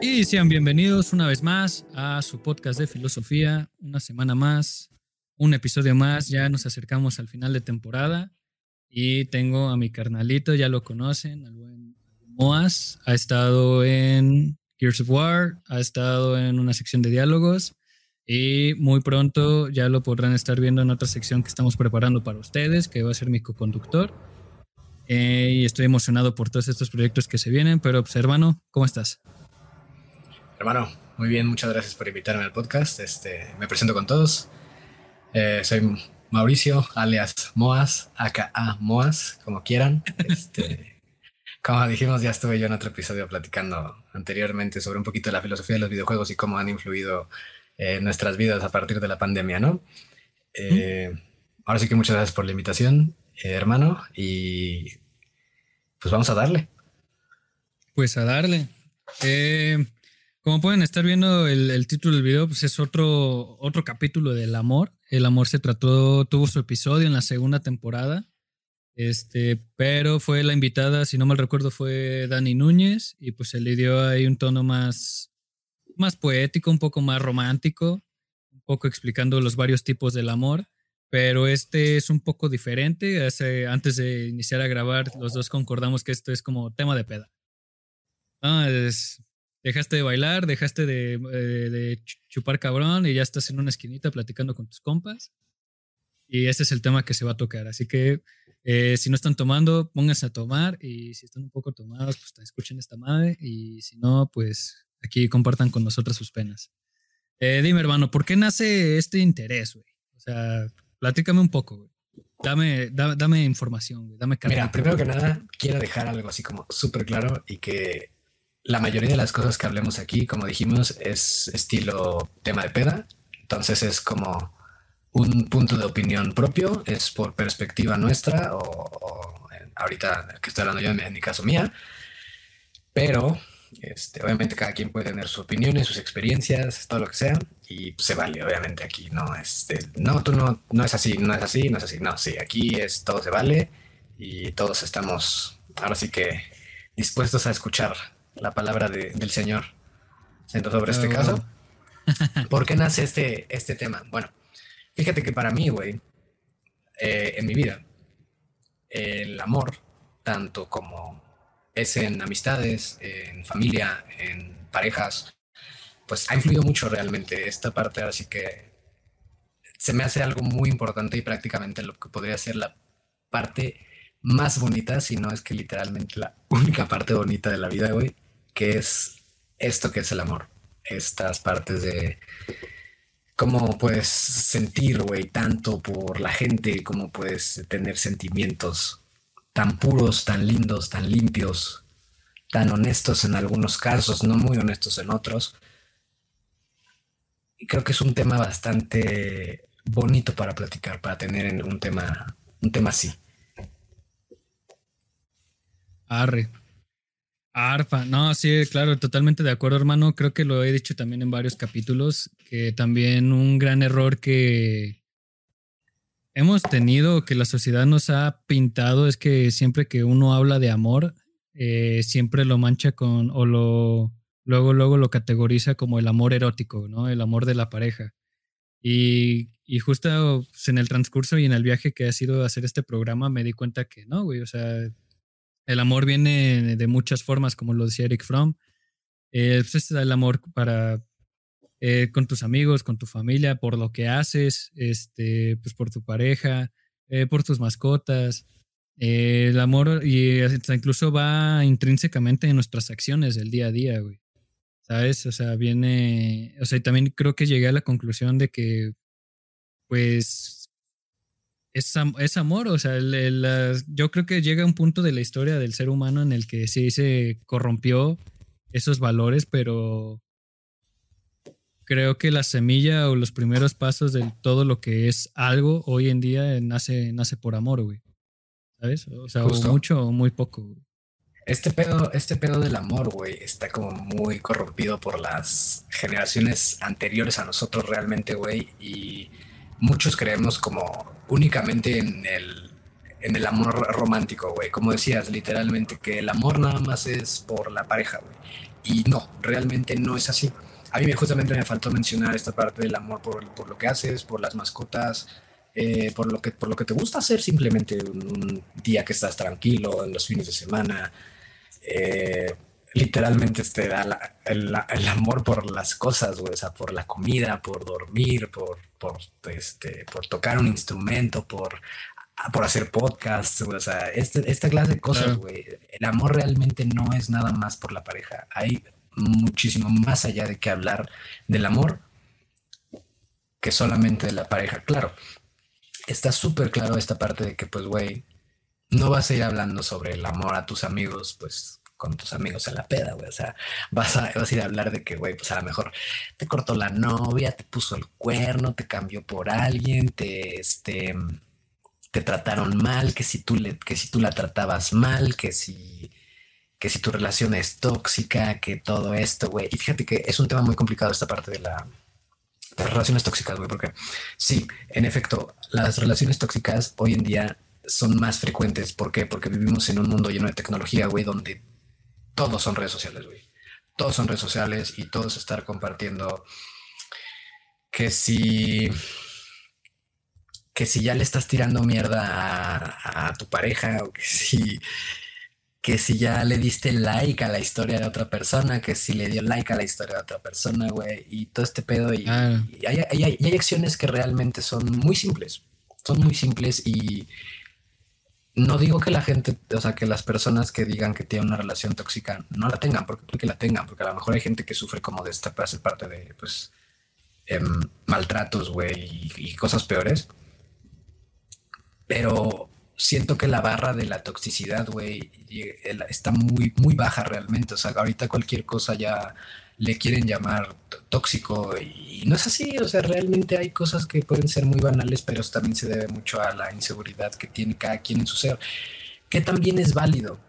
Y sean bienvenidos una vez más a su podcast de filosofía, una semana más, un episodio más, ya nos acercamos al final de temporada y tengo a mi carnalito, ya lo conocen, al buen Moas, ha estado en Gears of War, ha estado en una sección de diálogos y muy pronto ya lo podrán estar viendo en otra sección que estamos preparando para ustedes, que va a ser mi co-conductor. Eh, y estoy emocionado por todos estos proyectos que se vienen, pero pues, hermano, ¿cómo estás? Hermano, muy bien, muchas gracias por invitarme al podcast. Este, me presento con todos. Eh, soy Mauricio, alias Moas, aka Moas, como quieran. Este, como dijimos, ya estuve yo en otro episodio platicando anteriormente sobre un poquito de la filosofía de los videojuegos y cómo han influido en nuestras vidas a partir de la pandemia, ¿no? Eh, ahora sí que muchas gracias por la invitación, eh, hermano, y pues vamos a darle. Pues a darle. Eh, como pueden estar viendo el, título del video, pues es otro, otro capítulo del amor. El amor se trató, tuvo su episodio en la segunda temporada. Este, pero fue la invitada, si no mal recuerdo, fue Dani Núñez, y pues se le dio ahí un tono más, más poético, un poco más romántico, un poco explicando los varios tipos del amor. Pero este es un poco diferente. Hace, antes de iniciar a grabar, los dos concordamos que esto es como tema de peda. Ah, es, dejaste de bailar, dejaste eh, de, chupar cabrón y ya estás en una esquinita platicando con tus compas. Y ese es el tema que se va a tocar. Así que eh, si no están tomando, pónganse a tomar y si están un poco tomados, pues escuchen esta madre y si no, pues aquí compartan con nosotros sus penas. Eh, dime, hermano, ¿por qué nace este interés, güey? O sea, platícame un poco, güey. Dame, dame, información, güey. Dame Mira, primero que nada, quiero dejar algo así como súper claro y que la mayoría de las cosas que hablemos aquí, como dijimos, es estilo tema de peda. Entonces es como un punto de opinión propio, es por perspectiva nuestra o, ahorita que estoy hablando yo en, mi caso mía. Pero este, obviamente cada quien puede tener sus opiniones, sus experiencias, todo lo que sea, y se vale, obviamente aquí no es, no, tú no, no es así, no es así, no es así, no, sí, aquí es todo se vale y todos estamos ahora sí que dispuestos a escuchar la palabra del Señor sobre este caso. ¿Por qué nace este, este tema? Bueno, fíjate que para mí, güey, eh, en mi vida, el amor, tanto como es en amistades, en familia, en parejas, pues ha influido mucho realmente esta parte, así que se me hace algo muy importante y prácticamente lo que podría ser la parte más bonita, si no es que literalmente la única parte bonita de la vida, güey, que es esto que es el amor. Estas partes de cómo puedes sentir, güey, tanto por la gente, cómo puedes tener sentimientos tan puros, tan lindos, tan limpios, tan honestos en algunos casos, no muy honestos en otros. Y creo que es un tema bastante bonito para platicar, para tener un tema, un tema así. Arre. Arfa, no, sí, claro, totalmente de acuerdo, hermano. Creo que lo he dicho también en varios capítulos, que también un gran error que hemos tenido, que la sociedad nos ha pintado, es que siempre que uno habla de amor, eh, siempre lo mancha con, o lo, luego, luego lo categoriza como el amor erótico, ¿no? El amor de la pareja. Y, y justo en el transcurso y en el viaje que ha sido hacer este programa, me di cuenta que no, güey, o sea el amor viene de muchas formas, como lo decía Eric Fromm. Eh, pues este el amor para eh, con tus amigos, con tu familia, por lo que haces, este, pues por tu pareja, eh, por tus mascotas. el amor y incluso va intrínsecamente en nuestras acciones del día a día, güey. ¿Sabes? O sea, viene, o sea, y también creo que llegué a la conclusión de que, pues, es, amor, o sea, yo creo que llega un punto de la historia del ser humano en el que sí se corrompió esos valores, pero creo que la semilla o los primeros pasos de todo lo que es algo hoy en día nace, nace por amor, güey. ¿Sabes? O sea, mucho o muy poco, Este pedo, este pedo del amor, güey, está como muy corrompido por las generaciones anteriores a nosotros realmente, güey, y muchos creemos como únicamente en el, en el amor romántico, güey. Como decías, literalmente, que el amor nada más es por la pareja, güey. Y no, realmente no es así. A mí justamente me faltó mencionar esta parte del amor por, por lo que haces, por las mascotas, eh, por, lo que, por lo que te gusta hacer simplemente un, día que estás tranquilo, en los fines de semana. Eh, literalmente te da el, el, amor por las cosas, güey, o sea, por la comida, por dormir, por, por, este, por tocar un instrumento, por, por hacer podcasts, o sea, este, esta clase de cosas, güey. El amor realmente no es nada más por la pareja. Hay muchísimo más allá de que hablar del amor que solamente de la pareja. Claro, está súper claro esta parte de que, pues, güey, no vas a ir hablando sobre el amor a tus amigos, pues, con tus amigos en la peda, güey. O sea, vas a, vas a ir a hablar de que, güey, pues a lo mejor te cortó la novia, te puso el cuerno, te cambió por alguien, te, este, te trataron mal, que si tú, le, que si tú la tratabas mal, que si, que si tu relación es tóxica, que todo esto, güey. Y fíjate que es un tema muy complicado esta parte de la, las relaciones tóxicas, güey, porque sí, en efecto, las relaciones tóxicas hoy en día son más frecuentes. ¿Por qué? Porque vivimos en un mundo lleno de tecnología, güey, donde todos son redes sociales, güey. Todos son redes sociales y todos estar compartiendo que si que si ya le estás tirando mierda a, tu pareja o que si que si ya le diste like a la historia de otra persona, que si le dio like a la historia de otra persona, güey, y todo este pedo. Y, hay, hay, acciones que realmente son muy simples, son muy simples y no digo que la gente, o sea, que las personas que digan que tienen una relación tóxica no la tengan, porque que la tengan, porque a lo mejor hay gente que sufre como de esta parte de, pues, em, maltratos, güey, y, cosas peores. Pero siento que la barra de la toxicidad, güey, está muy, muy baja realmente. O sea, ahorita cualquier cosa ya le quieren llamar tóxico y no es así, o sea, realmente hay cosas que pueden ser muy banales, pero también se debe mucho a la inseguridad que tiene cada quien en su ser, que también es válido,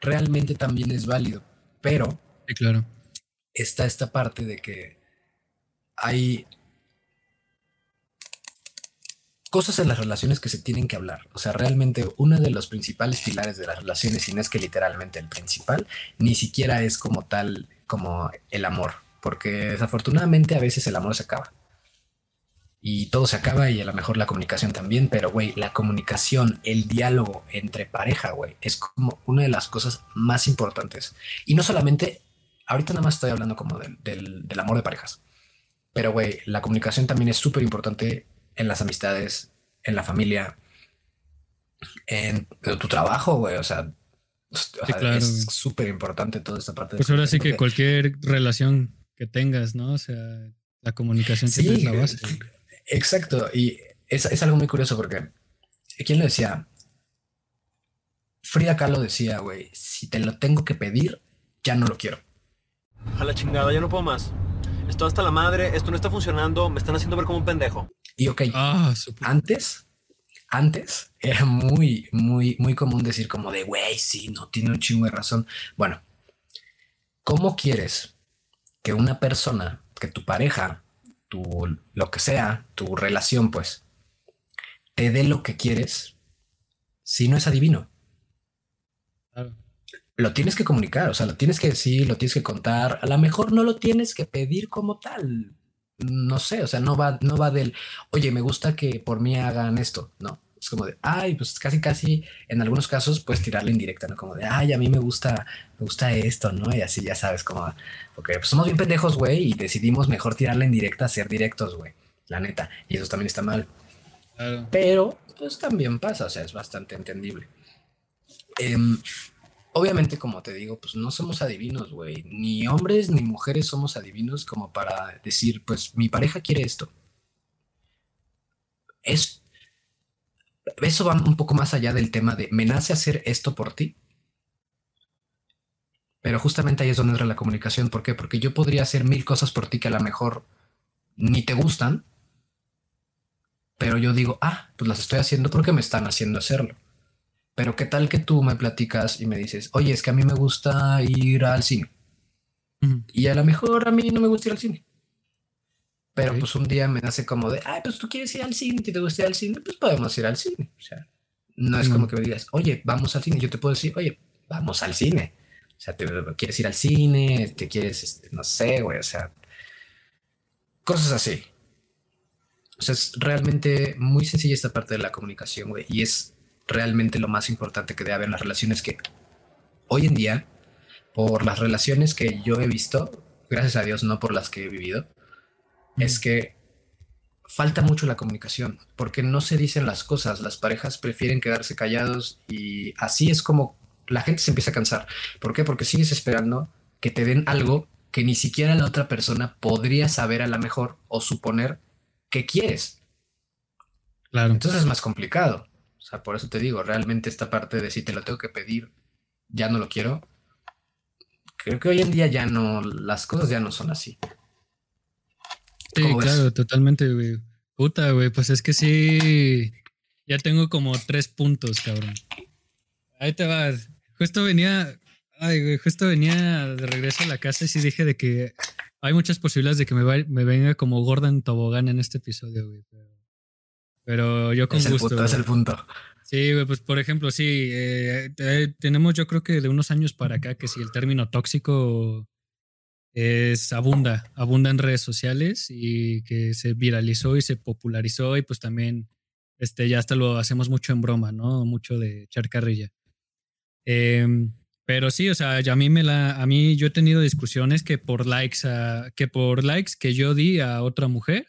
realmente también es válido, pero sí, claro. está esta parte de que hay cosas en las relaciones que se tienen que hablar. O sea, realmente uno de los principales pilares de las relaciones, y no es que literalmente el principal, ni siquiera es como tal como el amor, porque desafortunadamente a veces el amor se acaba. Y todo se acaba y a lo mejor la comunicación también, pero güey, la comunicación, el diálogo entre pareja, güey, es como una de las cosas más importantes. Y no solamente, ahorita nada más estoy hablando como del, del, amor de parejas, pero güey, la comunicación también es súper importante en las amistades, en la familia, en tu trabajo, güey, o sea, es súper importante toda esta parte. Pues ahora sí que cualquier relación que tengas, ¿no? O sea, la comunicación siempre es la base. Exacto. Y es, es algo muy curioso porque, ¿quién lo decía? Frida Kahlo decía, güey, si te lo tengo que pedir, ya no lo quiero. A la chingada, ya no puedo más. Esto hasta la madre, esto no está funcionando, me están haciendo ver como un pendejo. Y ok, ah, antes antes era muy, muy, muy común decir como de, güey, sí, no tiene un chingo de razón. Bueno, ¿cómo quieres que una persona, que tu pareja, tu, lo que sea, tu relación, pues, te dé lo que quieres si no es adivino? Lo tienes que comunicar, o sea, lo tienes que decir, lo tienes que contar. A lo mejor no lo tienes que pedir como tal. No sé, o sea, no va, no va del, oye, me gusta que por mí hagan esto, no es como de, ay, pues casi, casi, en algunos casos, pues tirarle indirecta, ¿no? Como de, ay, a mí me gusta, me gusta esto, ¿no? Y así ya sabes, como, porque pues, somos bien pendejos, güey, y decidimos mejor tirarle indirecta a ser directos, güey, la neta, y eso también está mal. Pero, pues también pasa, o sea, es bastante entendible. Em, obviamente, como te digo, pues no somos adivinos, güey. Ni hombres ni mujeres somos adivinos como para decir, pues mi pareja quiere esto. Es eso va un poco más allá del tema de me nace hacer esto por ti. Pero justamente ahí es donde entra la comunicación. ¿Por qué? Porque yo podría hacer mil cosas por ti que a lo mejor ni te gustan. Pero yo digo, ah, pues las estoy haciendo porque me están haciendo hacerlo. Pero qué tal que tú me platicas y me dices, oye, es que a mí me gusta ir al cine. Y a lo mejor a mí no me gusta ir al cine. Pero pues un día me nace como de, ay, pues tú quieres ir al cine, te gusta ir al cine, pues podemos ir al cine. O sea, No es como que me digas, oye, vamos al cine. Yo te puedo decir, oye, vamos al cine. O sea, te, quieres ir al cine, te quieres, este, no sé, güey, o sea, cosas así. O sea, es realmente muy sencilla esta parte de la comunicación, güey, y es realmente lo más importante que debe haber en las relaciones que hoy en día, por las relaciones que yo he visto, gracias a Dios, no por las que he vivido, es que falta mucho la comunicación, porque no se dicen las cosas, las parejas prefieren quedarse callados y así es como la gente se empieza a cansar. ¿Por qué? Porque sigues esperando que te den algo que ni siquiera la otra persona podría saber a la mejor o suponer que quieres. Claro. Entonces es más complicado. O sea, por eso te digo, realmente esta parte de si te lo tengo que pedir, ya no lo quiero. Creo que hoy en día ya no, las cosas ya no son así. Sí, claro, totalmente, güey. Puta, güey, pues es que sí, ya tengo como tres puntos, cabrón. Ahí te vas. Justo venía, ay, güey, justo venía de regreso a la casa y sí dije de que hay muchas posibilidades de que me, me venga como Gordon Tobogán en este episodio, güey. Pero, yo con es gusto. El punto, es el punto. Sí, güey, pues por ejemplo, sí, eh, tenemos yo creo que de unos años para acá que si el término tóxico es abunda, abunda en redes sociales y que se viralizó y se popularizó y pues también este, ya hasta lo hacemos mucho en broma, ¿no? Mucho de echar carrilla. Em, pero sí, o sea, a mí me la, a mí yo he tenido discusiones que por likes, que por likes que yo di a otra mujer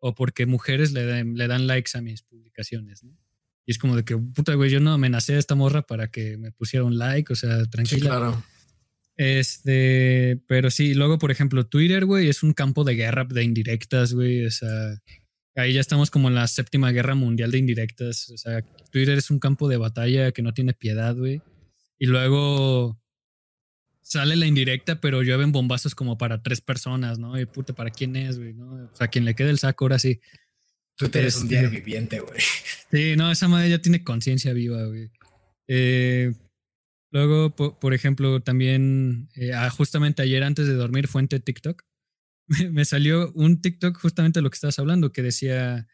o porque mujeres le, le dan likes a mis publicaciones, ¿no? Y es como de que, puta, güey, yo no amenacé a esta morra para que me pusiera un like, o sea, tranquila. Sí, claro. Este, pero sí, luego, por ejemplo, Twitter, güey, es un campo de guerra de indirectas, güey. O sea, ahí ya estamos como en la séptima guerra mundial de indirectas. O sea, Twitter es un campo de batalla que no tiene piedad, güey. Y luego sale la indirecta, pero llueven bombazos como para tres personas, ¿no? Y puta, ¿para quién es, güey? ¿no? O sea, quien le quede el saco, ahora sí. Twitter es un este, diario viviente, güey. Sí, no, esa madre ya tiene conciencia viva, güey. Eh, Luego, por, ejemplo, también eh, ah, justamente ayer antes de dormir, fuente TikTok, me salió un TikTok justamente de lo que estabas hablando, que decía,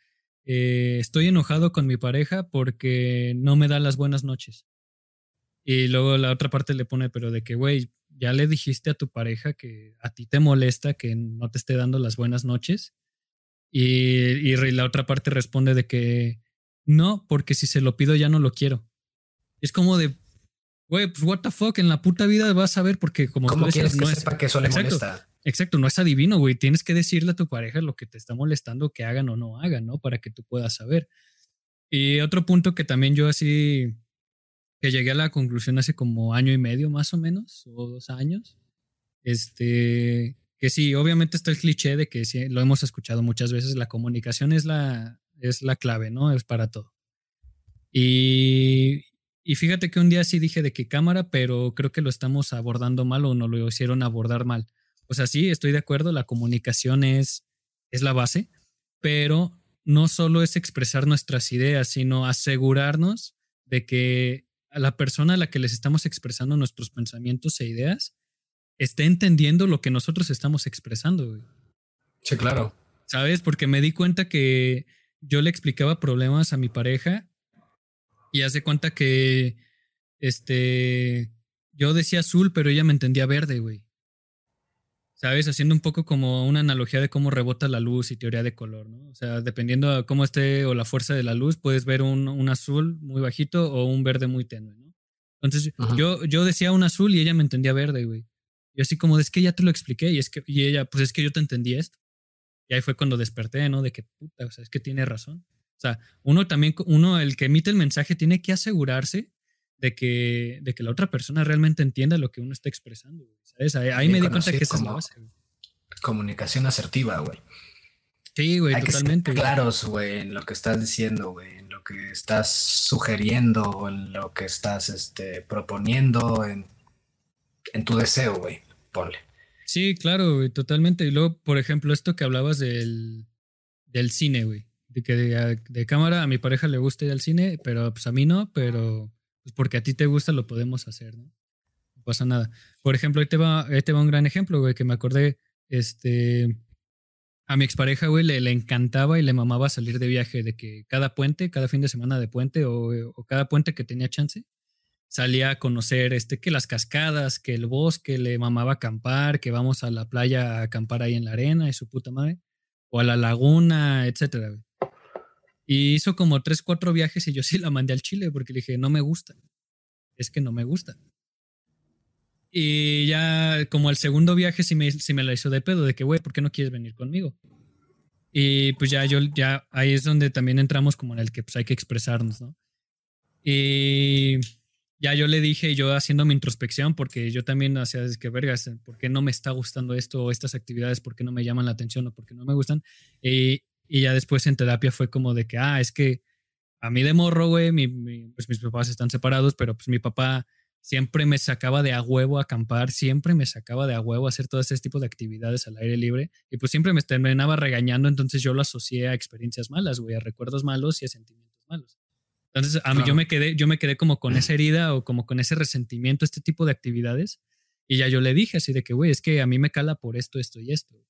eh, estoy enojado con mi pareja porque no me da las buenas noches. Y luego la otra parte le pone, pero de que, güey, ya le dijiste a tu pareja que a ti te molesta que no te esté dando las buenas noches. Y, y la otra parte responde de que no, porque si se lo pido ya no lo quiero. Es como de, Güey, pues what the fuck, en la puta vida vas a ver porque como ¿Cómo quieres que sepa que eso le exacto, molesta? Exacto, no es adivino, güey. Tienes que decirle a tu pareja lo que te está molestando que hagan o no hagan, ¿no? Para que tú puedas saber. Y otro punto que también yo así, que llegué a la conclusión hace como año y medio más o menos, o dos años, este, que sí, obviamente está el cliché de que sí, lo hemos escuchado muchas veces, la comunicación es la, es la clave, ¿no? Es para todo. Y, y fíjate que un día sí dije de qué cámara, pero creo que lo estamos abordando mal o no lo hicieron abordar mal. O sea, sí, estoy de acuerdo, la comunicación es, es la base, pero no solo es expresar nuestras ideas, sino asegurarnos de que a la persona a la que les estamos expresando nuestros pensamientos e ideas esté entendiendo lo que nosotros estamos expresando. Sí, claro. ¿Sabes? Porque me di cuenta que yo le explicaba problemas a mi pareja y hace cuenta que este yo decía azul, pero ella me entendía verde, güey. ¿Sabes? Haciendo un poco como una analogía de cómo rebota la luz y teoría de color, ¿no? O sea, dependiendo de cómo esté o la fuerza de la luz, puedes ver un, azul muy bajito o un verde muy tenue, ¿no? Entonces, yo, yo decía un azul y ella me entendía verde, güey. Y así como, es que ya te lo expliqué y es que, y ella, pues es que yo te entendí esto. Y ahí fue cuando desperté, ¿no? De que, puta, o sea, es que tiene razón. O sea, uno también, uno, el que emite el mensaje, tiene que asegurarse de que, de que la otra persona realmente entienda lo que uno está expresando. ¿sabes? Ahí, me di cuenta que esa es la base. Comunicación asertiva, güey. Sí, güey, totalmente. Que claros, güey, en lo que estás diciendo, güey, en lo que estás sugiriendo, en lo que estás este, proponiendo, en, en tu deseo, güey, ponle. Sí, claro, güey, totalmente. Y luego, por ejemplo, esto que hablabas del, del cine, güey de que de, cámara a mi pareja le gusta ir al cine, pero pues a mí no, pero pues porque a ti te gusta lo podemos hacer, ¿no? No pasa nada. Por ejemplo, ahí te va, ahí te va un gran ejemplo, güey, que me acordé, este, A mi expareja, güey, le, le, encantaba y le mamaba salir de viaje, de que cada puente, cada fin de semana de puente o, o cada puente que tenía chance, salía a conocer este, que las cascadas, que el bosque, le mamaba acampar, que vamos a la playa a acampar ahí en la arena y su puta madre, o a la laguna, etcétera. Güey. Y hizo como tres, cuatro viajes y yo sí la mandé al Chile porque le dije, no me gusta, es que no me gusta. Y ya como el segundo viaje sí me, sí me la hizo de pedo, de que, güey, ¿por qué no quieres venir conmigo? Y pues ya yo, ya ahí es donde también entramos como en el que pues hay que expresarnos, ¿no? Y ya yo le dije, yo haciendo mi introspección, porque yo también hacía, es que vergas, ¿por qué no me está gustando esto o estas actividades? ¿Por qué no me llaman la atención o por qué no me gustan? Y, y ya después en terapia fue como de que, ah, es que a mí de morro, güey, mi, mi, pues mis papás están separados, pero pues mi papá siempre me sacaba de a huevo a acampar, siempre me sacaba de a huevo a hacer todo ese tipo de actividades al aire libre y pues siempre me terminaba regañando, entonces yo lo asocié a experiencias malas, güey, a recuerdos malos y a sentimientos malos. Entonces, a mí claro. yo me quedé, yo me quedé como con esa herida o como con ese resentimiento, este tipo de actividades. Y ya yo le dije así de que, güey, es que a mí me cala por esto, esto y esto.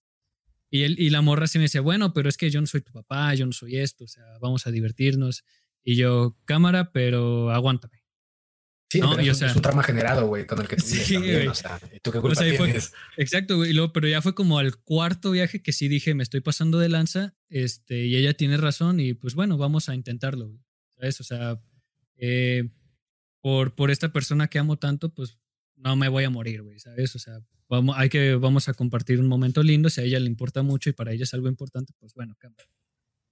Y, él, y la morra sí me decía, bueno, pero es que yo no soy tu papá, yo no soy esto, o sea, vamos a divertirnos. Y yo, cámara, pero aguántame. Sí, ¿no? pero y, es, o sea, es, un trauma generado, güey, con el que tú sí, también, o sea, ¿tú qué culpa o sea, tienes? Fue, exacto, güey, luego, pero ya fue como al cuarto viaje que sí dije, me estoy pasando de lanza, este, y ella tiene razón, y pues bueno, vamos a intentarlo, güey. ¿sabes? O sea, eh, por, por esta persona que amo tanto, pues no me voy a morir, güey, ¿sabes? O sea, vamos, hay que, vamos a compartir un momento lindo, si a ella le importa mucho y para ella es algo importante, pues bueno, cambia.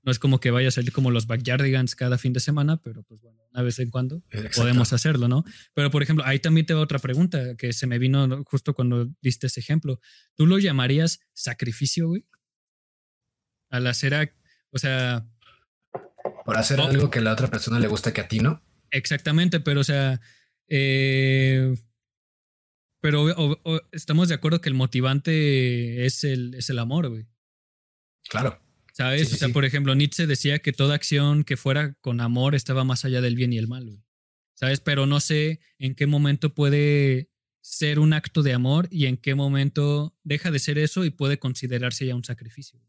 No es como que vaya a salir como los backyardigans cada fin de semana, pero pues bueno, una vez en cuando Exacto. podemos hacerlo, ¿no? Pero por ejemplo, ahí también te va otra pregunta que se me vino justo cuando diste ese ejemplo. ¿Tú lo llamarías sacrificio, güey? Al hacer, o sea, por hacer oh. algo que a la otra persona le gusta que a ti no. Exactamente, pero o sea, eh, pero o, o, estamos de acuerdo que el motivante es el, es el amor, güey. Claro. ¿Sabes? Sí, o sea, sí. por ejemplo, Nietzsche decía que toda acción que fuera con amor estaba más allá del bien y el mal, güey. ¿Sabes? Pero no sé en qué momento puede ser un acto de amor y en qué momento deja de ser eso y puede considerarse ya un sacrificio.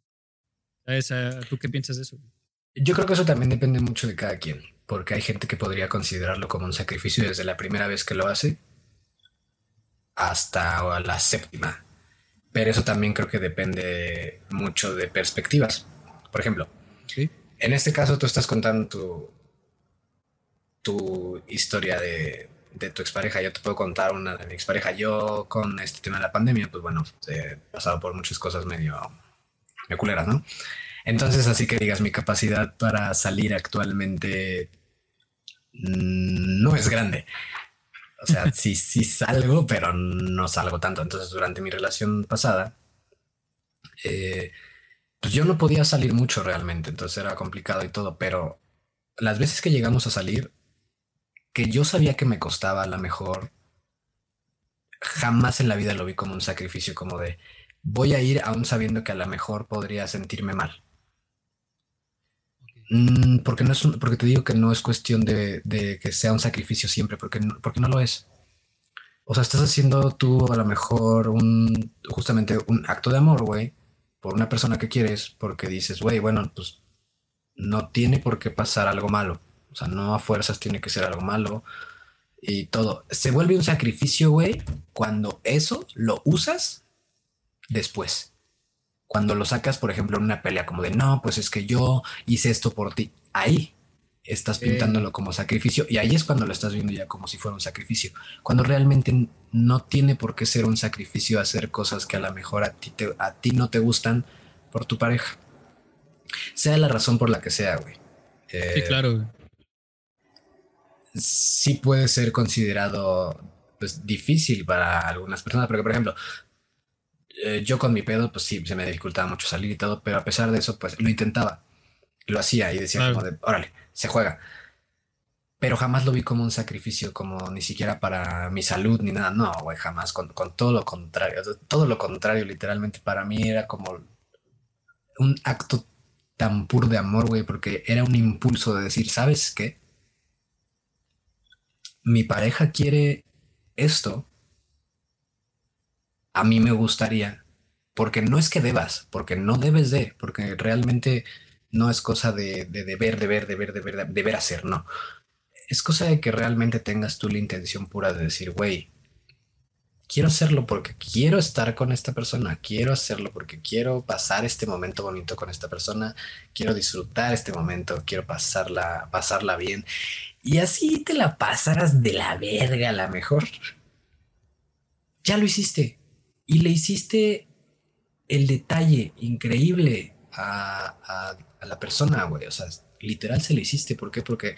¿Sabes? ¿Tú qué piensas de eso? Güey? Yo creo que eso también depende mucho de cada quien, porque hay gente que podría considerarlo como un sacrificio desde la primera vez que lo hace hasta la séptima. Pero eso también creo que depende mucho de perspectivas. Por ejemplo, ¿Sí? en este caso tú estás contando tu, tu historia de, de, tu expareja. Yo te puedo contar una de mi expareja. Yo con este tema de la pandemia, pues bueno, he pasado por muchas cosas medio, medio culeras, ¿no? Entonces, así que digas, mi capacidad para salir actualmente no es grande. O sea, sí, sí salgo, pero no salgo tanto. Entonces, durante mi relación pasada, eh, pues yo no podía salir mucho realmente. Entonces era complicado y todo, pero las veces que llegamos a salir, que yo sabía que me costaba a lo mejor, jamás en la vida lo vi como un sacrificio, como de voy a ir aún sabiendo que a lo mejor podría sentirme mal. Mm, porque, no es porque te digo que no es cuestión de, de que sea un sacrificio siempre, porque no, porque no lo es. O sea, estás haciendo tú a lo mejor un, justamente un acto de amor, güey, por una persona que quieres, porque dices, güey, bueno, pues no tiene por qué pasar algo malo. O sea, no a fuerzas tiene que ser algo malo y todo. Se vuelve un sacrificio, güey, cuando eso lo usas después cuando lo sacas, por ejemplo, en una pelea como de, no, pues es que yo hice esto por ti, ahí estás pintándolo eh. como sacrificio y ahí es cuando lo estás viendo ya como si fuera un sacrificio, cuando realmente no tiene por qué ser un sacrificio hacer cosas que a lo mejor a ti, te, a ti no te gustan por tu pareja, sea la razón por la que sea, güey. Eh, sí, claro. Sí puede ser considerado pues, difícil para algunas personas, porque por ejemplo, eh, yo con mi pedo, pues sí, se me dificultaba mucho salir y todo, pero a pesar de eso, pues lo intentaba, lo hacía y decía claro. como de, órale, se juega. Pero jamás lo vi como un sacrificio, como ni siquiera para mi salud ni nada. No, güey, jamás, con, con todo lo contrario, todo lo contrario, literalmente para mí era como un acto tan puro de amor, güey, porque era un impulso de decir, ¿sabes qué? Mi pareja quiere esto a mí me gustaría porque no es que debas, porque no debes de, porque realmente no es cosa de, de deber, deber, deber, deber, deber hacer, no. Es cosa de que realmente tengas tú la intención pura de decir, güey, quiero hacerlo porque quiero estar con esta persona, quiero hacerlo porque quiero pasar este momento bonito con esta persona, quiero disfrutar este momento, quiero pasarla, pasarla bien. Y así te la pasarás de la verga a la mejor. Ya lo hiciste. Y le hiciste el detalle increíble a, a la persona, güey. O sea, literal se lo hiciste. ¿Por qué? Porque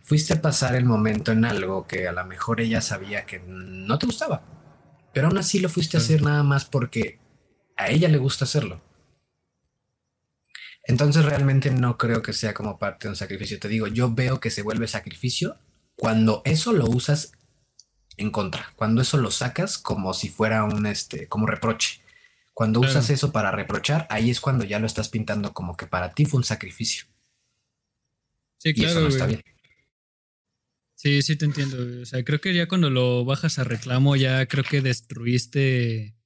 fuiste a pasar el momento en algo que a lo mejor ella sabía que no te gustaba pero aún así lo fuiste a hacer nada más porque a ella le gusta hacerlo. Entonces realmente no creo que sea como parte de un sacrificio. Te digo, yo veo que se vuelve sacrificio cuando eso lo usas en contra, cuando eso lo sacas como si fuera un este, como reproche. Cuando usas eso para reprochar, ahí es cuando ya lo estás pintando como que para ti fue un sacrificio. Sí, claro. Y eso no está bien. Sí, sí te entiendo. O sea, creo que ya cuando lo bajas a reclamo, ya creo que destruiste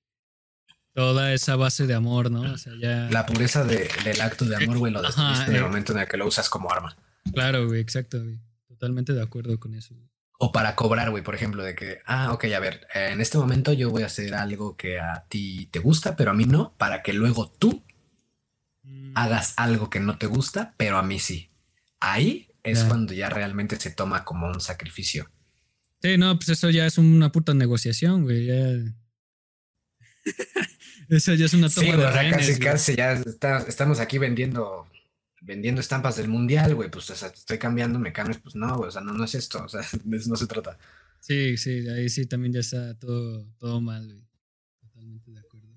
toda esa base de amor, ¿no? O sea, ya. La pureza del acto de amor, güey, lo destruiste en el eh. momento en el que lo usas como arma. Claro, güey, exacto, güey. Totalmente de acuerdo con eso. O para cobrar, güey, por ejemplo, de que, ah, ok, a ver, en este momento yo voy a hacer algo que a ti te gusta, pero a mí no, para que luego tú mm. hagas algo que no te gusta, pero a mí sí. Ahí es cuando ya realmente se toma como un sacrificio. Sí, no, pues eso ya es una puta negociación, güey. Ya... eso ya es una toma de casi, casi ya estamos aquí vendiendo vendiendo estampas del mundial, güey, pues o sea, estoy cambiando, me cambias, pues no, güey, o sea, no, no es esto, o sea, no se trata. Sí, sí, ahí sí también ya está todo, todo mal, güey. Totalmente de acuerdo.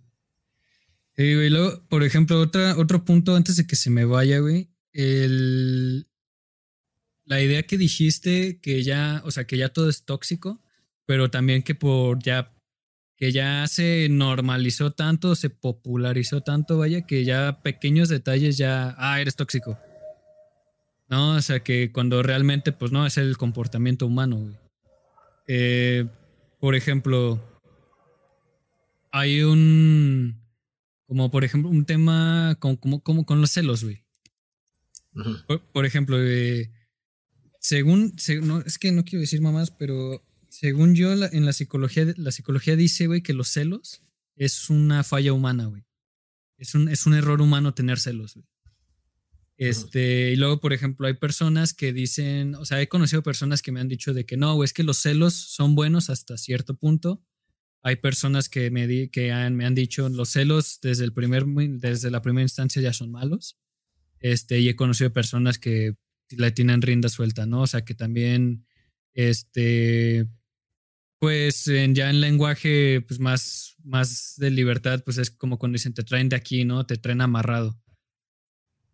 Y, güey, luego, por ejemplo, otra, otro punto antes de que se me vaya, güey. El, la idea que dijiste que ya, o sea, que ya todo es tóxico, pero también que por ya que ya se normalizó tanto, se popularizó tanto, vaya, que ya pequeños detalles ya, ah, eres tóxico. No, o sea, que cuando realmente, pues no, es el comportamiento humano, güey. Eh, por ejemplo, hay un, como por ejemplo, un tema como, como, con los celos, güey. por, ejemplo, eh, según, no, es que no quiero decir mamás, pero según yo en la psicología, la psicología dice, güey, que los celos es una falla humana, güey. Es un, es un error humano tener celos, güey. Este, y luego, por ejemplo, hay personas que dicen, o sea, he conocido personas que me han dicho de que no, es que los celos son buenos hasta cierto punto. Hay personas que me, di, que me han dicho los celos desde, el primer, desde la primera instancia ya son malos. Este, y he conocido personas que la tienen rienda suelta, ¿no? O sea, que también, este, pues ya en lenguaje pues más, más de libertad, pues es como cuando dicen te traen de aquí, ¿no? Te traen amarrado.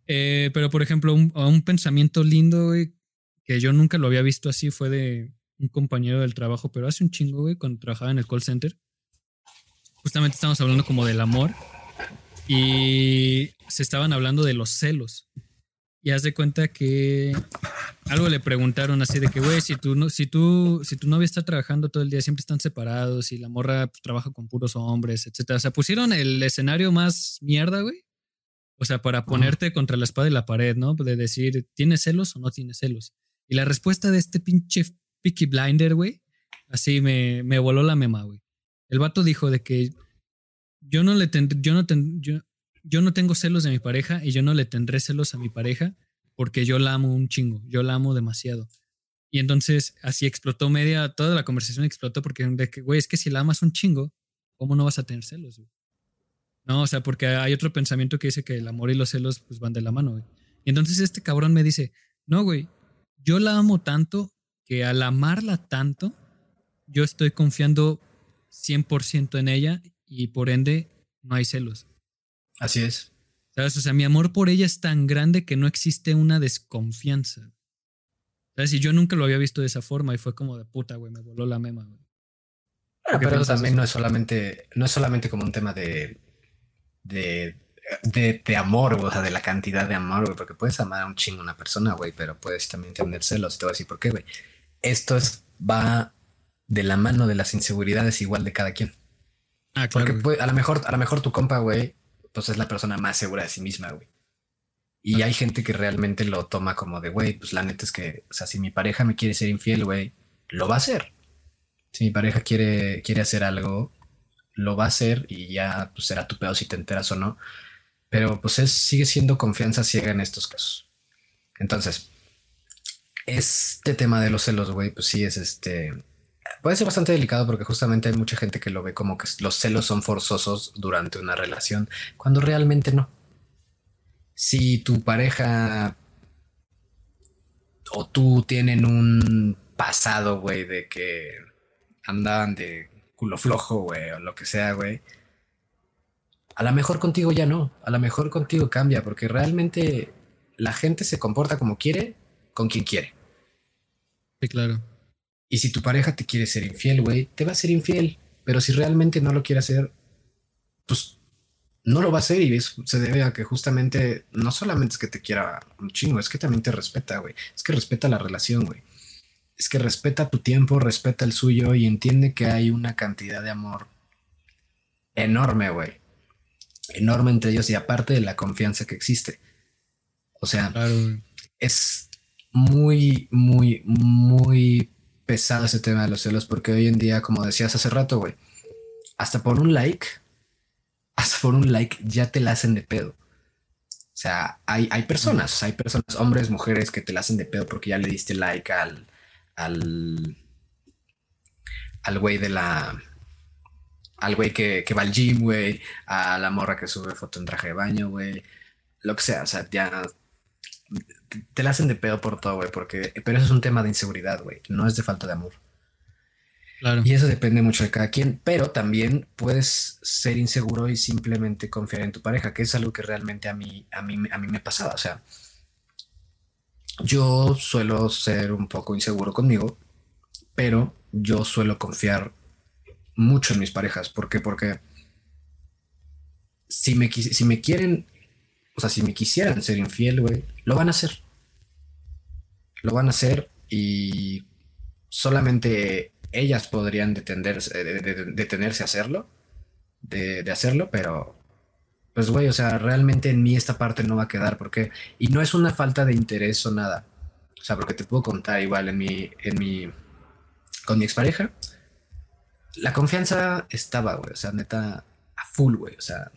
Eh, pero, por ejemplo, un, un pensamiento lindo, que yo nunca lo había visto así, fue de un compañero del trabajo, pero hace un chingo, güey, cuando trabajaba en el call center. Justamente estamos hablando como del amor y se estaban hablando de los celos. Y haz de cuenta que algo le preguntaron así de que, güey, si tú, no, si, tú, si tu novia está trabajando todo el día, siempre están separados y la morra pues, trabaja con puros hombres, etcétera. O sea, pusieron el escenario más mierda, güey. O sea, para ponerte contra la espada y la pared, ¿no? De decir, ¿tienes celos o no tienes celos? Y la respuesta de este pinche Picky Blinder, güey, así me, me voló la mema, güey. El vato dijo de que yo no le tendré, yo no yo, yo no tengo celos de mi pareja y yo no le tendré celos a mi pareja porque yo la amo un chingo, yo la amo demasiado. Y entonces así explotó media, toda la conversación explotó porque, güey, es que si la amas un chingo, ¿cómo no vas a tener celos? No, o sea, porque hay otro pensamiento que dice que el amor y los celos pues van de la mano. Y entonces este cabrón me dice, no, güey, yo la amo tanto que al amarla tanto, yo estoy confiando 100% en ella y por ende no hay celos. Así es. ¿Sabes? O sea, mi amor por ella es tan grande que no existe una desconfianza. ¿Sabes? Y yo nunca lo había visto de esa forma y fue como de puta, güey, me voló la mema, güey. pero también no es solamente, no es solamente como un tema de, de, de, amor, o sea, de la cantidad de amor, güey, porque puedes amar a un chingo a una persona, güey, pero puedes también tener celos. Te voy a decir por qué, güey. Esto es, va de la mano de las inseguridades igual de cada quien. Ah, claro. Porque a lo mejor, a lo mejor tu compa, güey, pues es la persona más segura de sí misma, güey. Y hay gente que realmente lo toma como de, güey, pues la neta es que, o sea, si mi pareja me quiere ser infiel, güey, lo va a hacer. Si mi pareja quiere, quiere hacer algo, lo va a hacer y ya pues, será tu pedo si te enteras o no. Pero pues es, sigue siendo confianza ciega en estos casos. Entonces, este tema de los celos, güey, pues sí es este. Puede ser bastante delicado porque justamente hay mucha gente que lo ve como que los celos son forzosos durante una relación, cuando realmente no. Si tu pareja o tú tienen un pasado, güey, de que andaban de culo flojo, güey, o lo que sea, güey. A lo mejor contigo ya no, a lo mejor contigo cambia, porque realmente la gente se comporta como quiere, con quien quiere. Sí, claro. Y si tu pareja te quiere ser infiel, güey, te va a ser infiel. Pero si realmente no lo quiere hacer, pues no lo va a hacer y se debe a que justamente no solamente es que te quiera un chingo, es que también te respeta, güey. Es que respeta la relación, güey es que respeta tu tiempo, respeta el suyo y entiende que hay una cantidad de amor enorme, güey. Enorme entre ellos y aparte de la confianza que existe. O sea, es muy, muy, muy pesado ese tema de los celos porque hoy en día, como decías hace rato, güey, hasta por un like, hasta por un like ya te la hacen de pedo. O sea, hay, hay personas, hay personas, hombres, mujeres que te la hacen de pedo porque ya le diste like al, al, al güey de la, al güey que, que, va al gym, güey, a la morra que sube foto en traje de baño, güey, lo que sea, o sea, ya te la hacen de pedo por todo, güey, porque, pero eso es un tema de inseguridad, güey, no es de falta de amor. Claro. Y eso depende mucho de cada quien, pero también puedes ser inseguro y simplemente confiar en tu pareja, que es algo que realmente a mí, a mí, a mí me pasaba, o sea, yo suelo ser un poco inseguro conmigo, pero yo suelo confiar mucho en mis parejas. ¿Por qué? Porque si me, si me quieren, o sea, si me quisieran ser infiel, güey, lo van a hacer. Lo van a hacer y solamente ellas podrían detenerse, detenerse a hacerlo, de, de hacerlo, pero pues güey, o sea, realmente en mí esta parte no va a quedar, porque, y no es una falta de interés o nada, o sea, porque te puedo contar igual en mi, en mi, con mi expareja, la confianza estaba, güey, o sea, neta, a full, güey, o sea,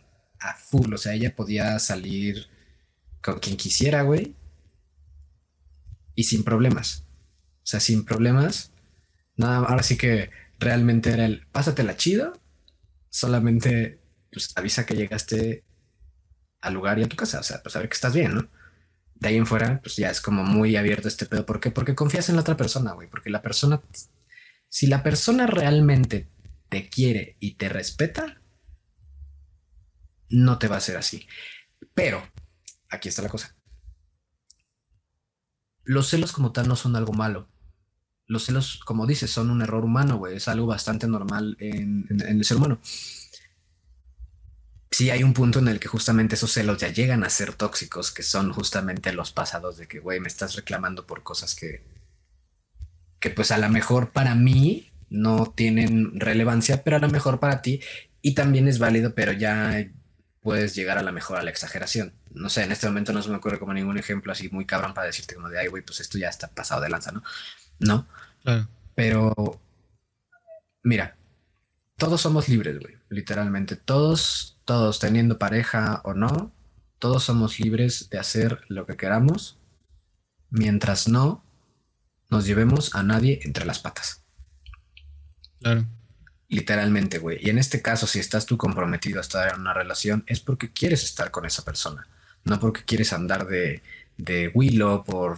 a full, o sea, ella podía salir con quien quisiera, güey, y sin problemas, o sea, sin problemas, nada, ahora sí que realmente era el, pásatela chido, solamente pues avisa que llegaste al lugar y a tu casa, o sea, para saber que estás bien, ¿no? De ahí en fuera, pues ya es como muy abierto este pedo. ¿Por qué? Porque confías en la otra persona, güey. Porque la persona, si la persona realmente te quiere y te respeta, no te va a hacer así. Pero, aquí está la cosa. Los celos como tal no son algo malo. Los celos, como dices, son un error humano, güey. Es algo bastante normal en el ser humano sí hay un punto en el que justamente esos celos ya llegan a ser tóxicos, que son justamente los pasados de que, güey, me estás reclamando por cosas que, que pues a lo mejor para mí no tienen relevancia, pero a lo mejor para ti y también es válido, pero ya puedes llegar a lo mejor a la exageración. No sé, en este momento no se me ocurre como ningún ejemplo así muy cabrón para decirte como de, ay, güey, pues esto ya está pasado de lanza, ¿no? No. Claro. Pero, mira, todos somos libres, güey, literalmente. Todos todos teniendo pareja o no, todos somos libres de hacer lo que queramos, mientras no nos llevemos a nadie entre las patas. Claro. Literalmente, güey. Y en este caso, si estás tú comprometido a estar en una relación, es porque quieres estar con esa persona, no porque quieres andar de, de Willow por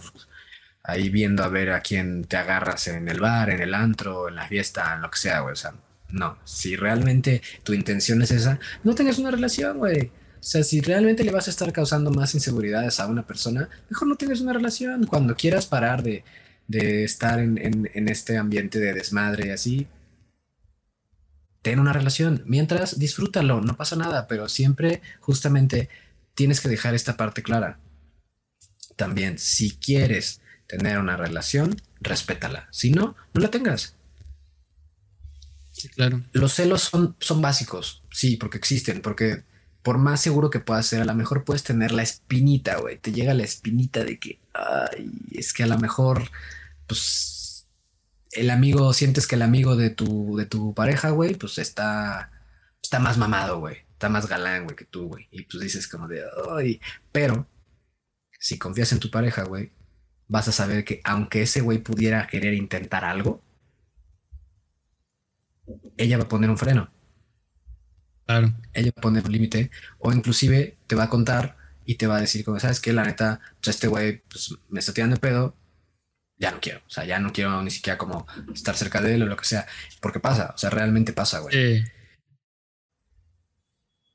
ahí viendo a ver a quién te agarras en el bar, en el antro, en la fiesta, en lo que sea, güey. O sea, no, si realmente tu intención es esa, no tengas una relación, güey. O sea, si realmente le vas a estar causando más inseguridades a una persona, mejor no tengas una relación. Cuando quieras parar de, estar en, en, este ambiente de desmadre así, ten una relación. Mientras, disfrútalo, no pasa nada, pero siempre justamente tienes que dejar esta parte clara. También, si quieres tener una relación, respétala. Si no, no la tengas. Sí, claro. Los celos son, son básicos, sí, porque existen, porque por más seguro que puedas ser, a lo mejor puedes tener la espinita, güey. Te llega la espinita de que, ay, es que a lo mejor, pues, el amigo, sientes que el amigo de tu, de tu pareja, güey, pues está, está más mamado, güey. Está más galán, güey, que tú, güey. Y pues dices como de, ay, pero si confías en tu pareja, güey, vas a saber que aunque ese güey pudiera querer intentar algo, ella va a poner un freno. Claro. Ella va a poner un límite o inclusive te va a contar y te va a decir como, ¿sabes qué? La neta, pues este güey pues, me está tirando el pedo, ya no quiero. O sea, ya no quiero ni siquiera como estar cerca de él o lo que sea. Porque pasa, o sea, realmente pasa, güey. Sí.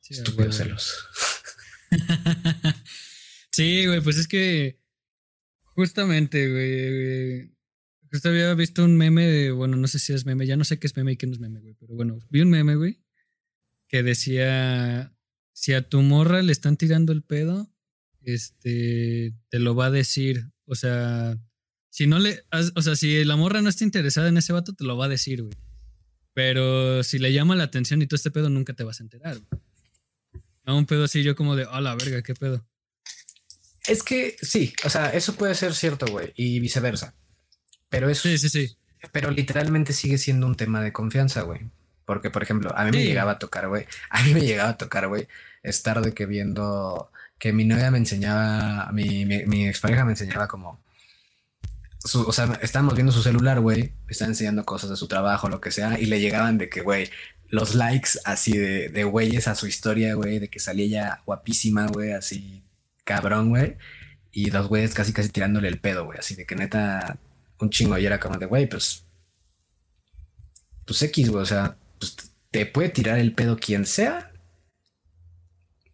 Sí, Estúpidos celos. sí, güey, pues es que justamente, güey. Justo había visto un meme, de- bueno, no sé si es meme, ya no sé qué es meme y qué no es meme, güey, pero bueno, vi un meme, güey, que decía, si a tu morra le están tirando el pedo, este, te lo va a decir, o sea, si no le, o sea, si la morra no está interesada en ese vato, te lo va a decir, güey. Pero si le llama la atención y todo este pedo, nunca te vas a enterar, güey. A un pedo así, yo como de, a la verga, qué pedo. Es que sí, o sea, eso puede ser cierto, güey, y viceversa. Pero eso, Sí, sí, sí. pero literalmente sigue siendo un tema de confianza, güey. Porque, por ejemplo, a mí me llegaba a tocar, güey. A mí me llegaba a tocar, güey, estar de que viendo que mi novia me enseñaba, mi, mi, mi expareja me enseñaba como. O sea, estábamos viendo su celular, güey. Estaba enseñando cosas de su trabajo, lo que sea, y le llegaban de que, güey, los likes así de, de güeyes a su historia, güey, de que salía ella guapísima, güey, así cabrón, güey. Y los güeyes casi, casi tirándole el pedo, güey, así de que neta, un chingo. Y era como de, güey, pues pues X, güey, o sea, pues te puede tirar el pedo quien sea.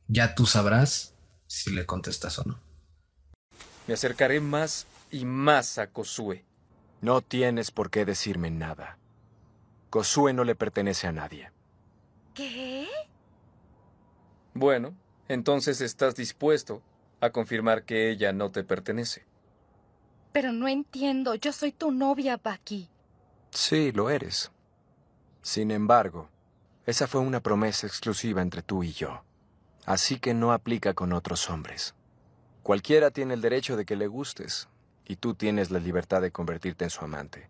Ya tú sabrás si le contestas o no. Me acercaré más y más a Kosue. No tienes por qué decirme nada. Kosue no le pertenece a nadie. ¿Qué? Bueno, entonces estás dispuesto a confirmar que ella no te pertenece. Pero no entiendo. Yo soy tu novia, Baki. Sí, lo eres. Sin embargo, esa fue una promesa exclusiva entre tú y yo. Así que no aplica con otros hombres. Cualquiera tiene el derecho de que le gustes, y tú tienes la libertad de convertirte en su amante.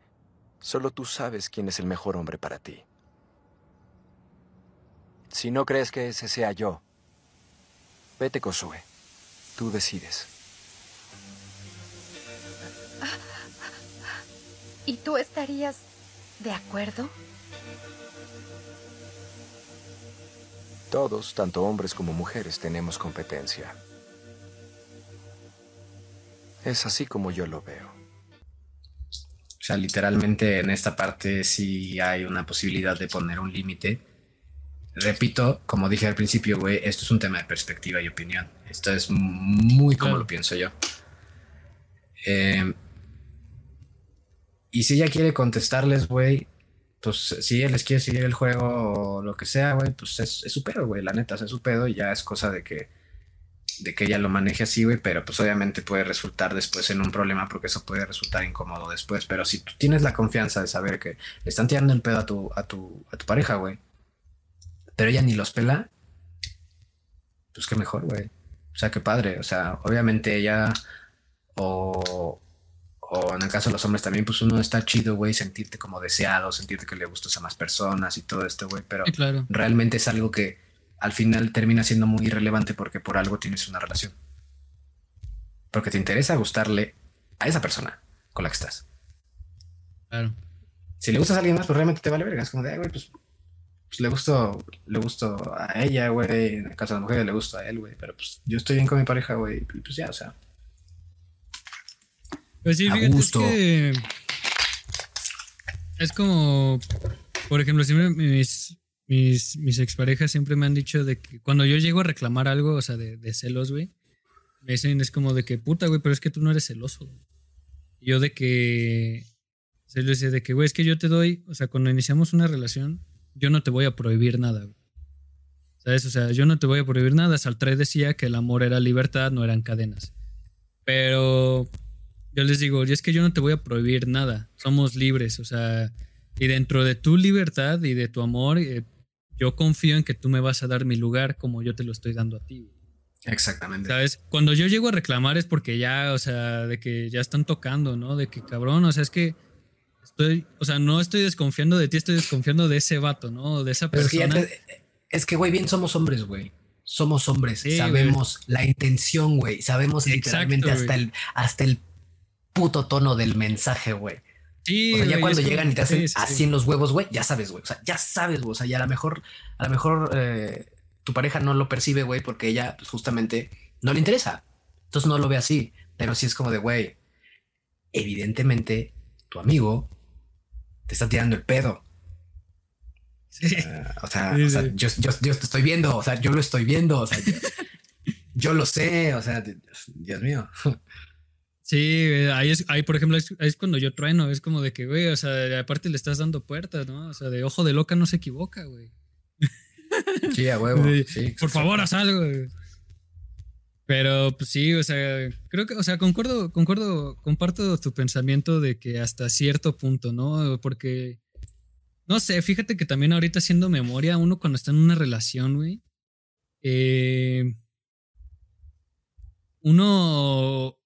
Solo tú sabes quién es el mejor hombre para ti. Si no crees que ese sea yo, vete, Kosue. Tú decides. ¿Y tú estarías de acuerdo? Todos, tanto hombres como mujeres, tenemos competencia. Es así como yo lo veo. O sea, literalmente en esta parte sí hay una posibilidad de poner un límite. Repito, como dije al principio, güey, esto es un tema de perspectiva y opinión. Esto es muy como lo pienso yo. Eh, y si ella quiere contestarles, güey, pues si él les quiere seguir el juego o lo que sea, güey, pues es, es su pedo, güey, la neta, o sea, es su pedo y ya es cosa de que, de que ella lo maneje así, güey, pero pues obviamente puede resultar después en un problema porque eso puede resultar incómodo después, pero si tú tienes la confianza de saber que le están tirando el pedo a tu, a tu, a tu pareja, güey, pero ella ni los pela, pues qué mejor, güey. O sea, qué padre, o sea, obviamente ella o, o en el caso de los hombres también, pues uno está chido, güey, sentirte como deseado, sentirte que le gustas a más personas y todo esto, güey, pero Sí, claro. realmente es algo que al final termina siendo muy irrelevante porque por algo tienes una relación. Porque te interesa gustarle a esa persona con la que estás. Claro. Si le gustas a alguien más, pues realmente te vale verga. Es como de, "Ay, güey, pues, pues le gusto, le gusto a ella, güey. En el caso de la mujer le gusto a él, güey. Pero pues yo estoy bien con mi pareja, güey. y Pues ya, o sea. Pues sí, A fíjate, gusto. es que es como, por ejemplo, siempre mis, mis, mis exparejas siempre me han dicho de que cuando yo llego a reclamar algo, o sea, de, de celos, güey, me dicen, es como de que, puta, güey, pero es que tú no eres celoso. güey". Y yo de que, se les dice de que, güey, es que yo te doy, o sea, cuando iniciamos una relación, yo no te voy a prohibir nada, güey. ¿Sabes? O sea, yo no te voy a prohibir nada. Saltré decía que el amor era libertad, no eran cadenas. Pero yo les digo, y es que yo no te voy a prohibir nada. Somos libres. O sea, Y dentro de tu libertad y de tu amor, eh, yo confío en que tú me vas a dar mi lugar como yo te lo estoy dando a ti. Exactamente. ¿Sabes? Cuando yo llego a reclamar es porque ya, o sea, de que ya están tocando, ¿no? De que cabrón, o sea, es que estoy, o sea, no estoy desconfiando de ti, estoy desconfiando de ese vato, ¿no? De esa Pero es que, ya persona. es que, güey, bien somos hombres, güey. Somos hombres, Sí, sabemos la intención, güey. Sabemos Exacto, literalmente hasta güey. el, hasta el puto tono del mensaje, güey. Sí, O sea, ya güey, cuando como- llegan y te hacen sí, sí, sí. así en los huevos, güey, ya sabes, güey. O sea, ya sabes, güey. O sea, ya a lo mejor, a lo mejor eh, tu pareja no lo percibe, güey, porque ella, pues, justamente no le interesa. Entonces no lo ve así. Pero sí es como de, güey, evidentemente tu amigo te está tirando el pedo. Sí. O sea, Sí, o sea, sí. yo, yo, yo te estoy viendo, o sea, yo lo estoy viendo, o sea, yo, yo lo sé, o sea, Dios mío. Sí, ahí es, ahí por ejemplo, es, ahí es cuando yo trueno, es como de que, güey, o sea, aparte le estás dando puertas, ¿no? O sea, de ojo de loca no se equivoca, güey. Sí, a huevo. Sí, Por favor, haz algo. güey. Pero, pues sí, o sea, creo que, o sea, concuerdo, concuerdo, comparto tu pensamiento de que hasta cierto punto, ¿no? Porque, no sé, fíjate que también ahorita haciendo memoria, uno cuando está en una relación, güey, eh, uno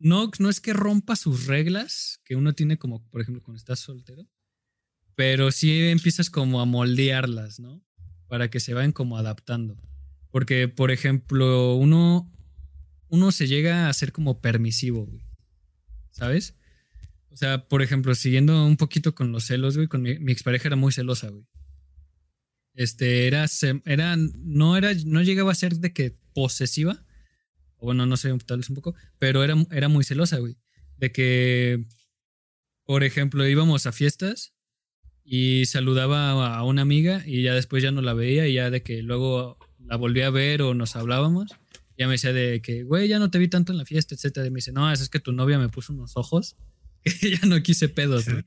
no, no es que rompa sus reglas que uno tiene como, por ejemplo, cuando estás soltero, pero sí empiezas como a moldearlas, ¿no? Para que se vayan como adaptando. Porque, por ejemplo, uno, uno se llega a ser como permisivo, güey. ¿Sabes? O sea, por ejemplo, siguiendo un poquito con los celos, güey, con mi, mi expareja era muy celosa, güey. Este, era, era, no era, no llegaba a ser de que posesiva, o bueno, no sé, tal vez un poco, pero era, era muy celosa, güey. De que, por ejemplo, íbamos a fiestas y saludaba a- una amiga y ya después ya no la veía y ya de que luego la volví a ver o nos hablábamos, ya me decía de que, güey, ya no te vi tanto en la fiesta, etcétera. Y me dice, no, es que tu novia me puso unos ojos que ya no quise pedos.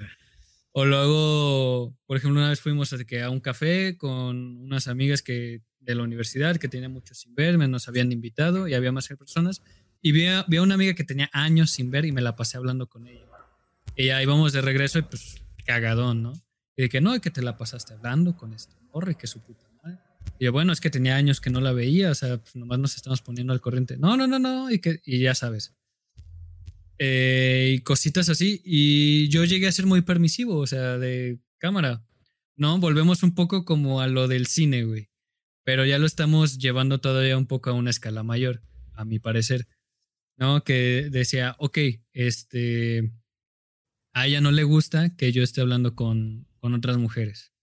O luego, por ejemplo, una vez fuimos a, que a un café con unas amigas que de la universidad que tenía mucho sin verme, nos habían invitado y había más personas. Y vi a, una amiga que tenía años sin ver y me la pasé hablando con ella. Y ya íbamos de regreso y pues cagadón, ¿no? Y de que no, que te la pasaste hablando con morro y que su puta madre. Y yo, bueno, es que tenía años que no la veía, o sea, pues nomás nos estamos poniendo al corriente. No, no, no, no, y, que, y ya sabes. Eh, y cositas así. Y yo llegué a ser muy permisivo, o sea, de cámara. No, volvemos un poco como a lo del cine, güey. Pero ya lo estamos llevando todavía un poco a una escala mayor, a mi parecer. ¿No? Que decía, ok, este. A ella no le gusta que yo esté hablando con, con otras mujeres.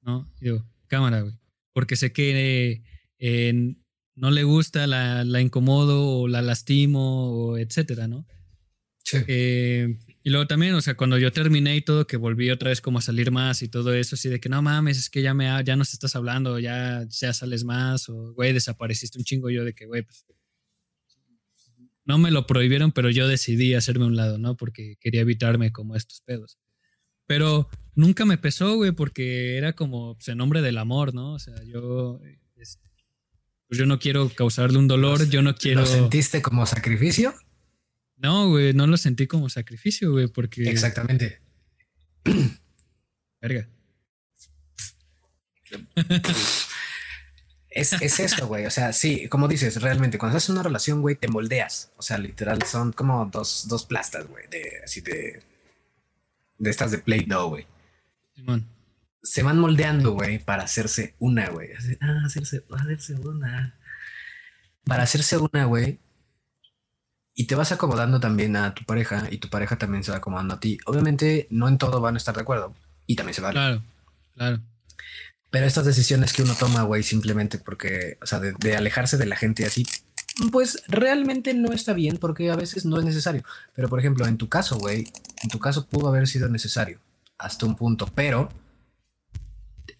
¿No? Y digo, cámara, güey. Porque sé que eh, no le gusta, la, la incomodo o la lastimo, o etcétera, ¿no? Sí. Eh, y luego también, o sea, cuando yo terminé y todo, que volví otra vez como a salir más y todo eso, así de que no mames, es que ya, me, ya nos estás hablando, ya, ya sales más, o güey, desapareciste un chingo. Yo de que, güey, pues no me lo prohibieron, pero yo decidí hacerme a un lado, ¿no? Porque quería evitarme como estos pedos. Pero nunca me pesó, güey, porque era como pues, en nombre del amor, ¿no? O sea, yo, este, pues yo no quiero causarle un dolor, yo no quiero... ¿Lo sentiste como sacrificio? No, güey, no lo sentí como sacrificio, güey, porque... Exactamente. Verga. Es, es eso, güey. O sea, sí, como dices, realmente, cuando en una relación, güey, te moldeas. O sea, literal, son como dos, dos plastas, güey, de así de. de estas de Play-Doh, güey. Simón. Se van moldeando, güey, para hacerse una, güey. Ah, hacerse, hacerse una. Para hacerse una, güey. Y te vas acomodando también a tu pareja y tu pareja también se va acomodando a ti. Obviamente, no en todo van a estar de acuerdo. Y también se vale. Claro, claro. Pero estas decisiones que uno toma, güey, simplemente porque, o sea, de, de alejarse de la gente así, pues realmente no está bien porque a veces no es necesario. Pero, por ejemplo, en tu caso, güey, en tu caso pudo haber sido necesario hasta un punto, pero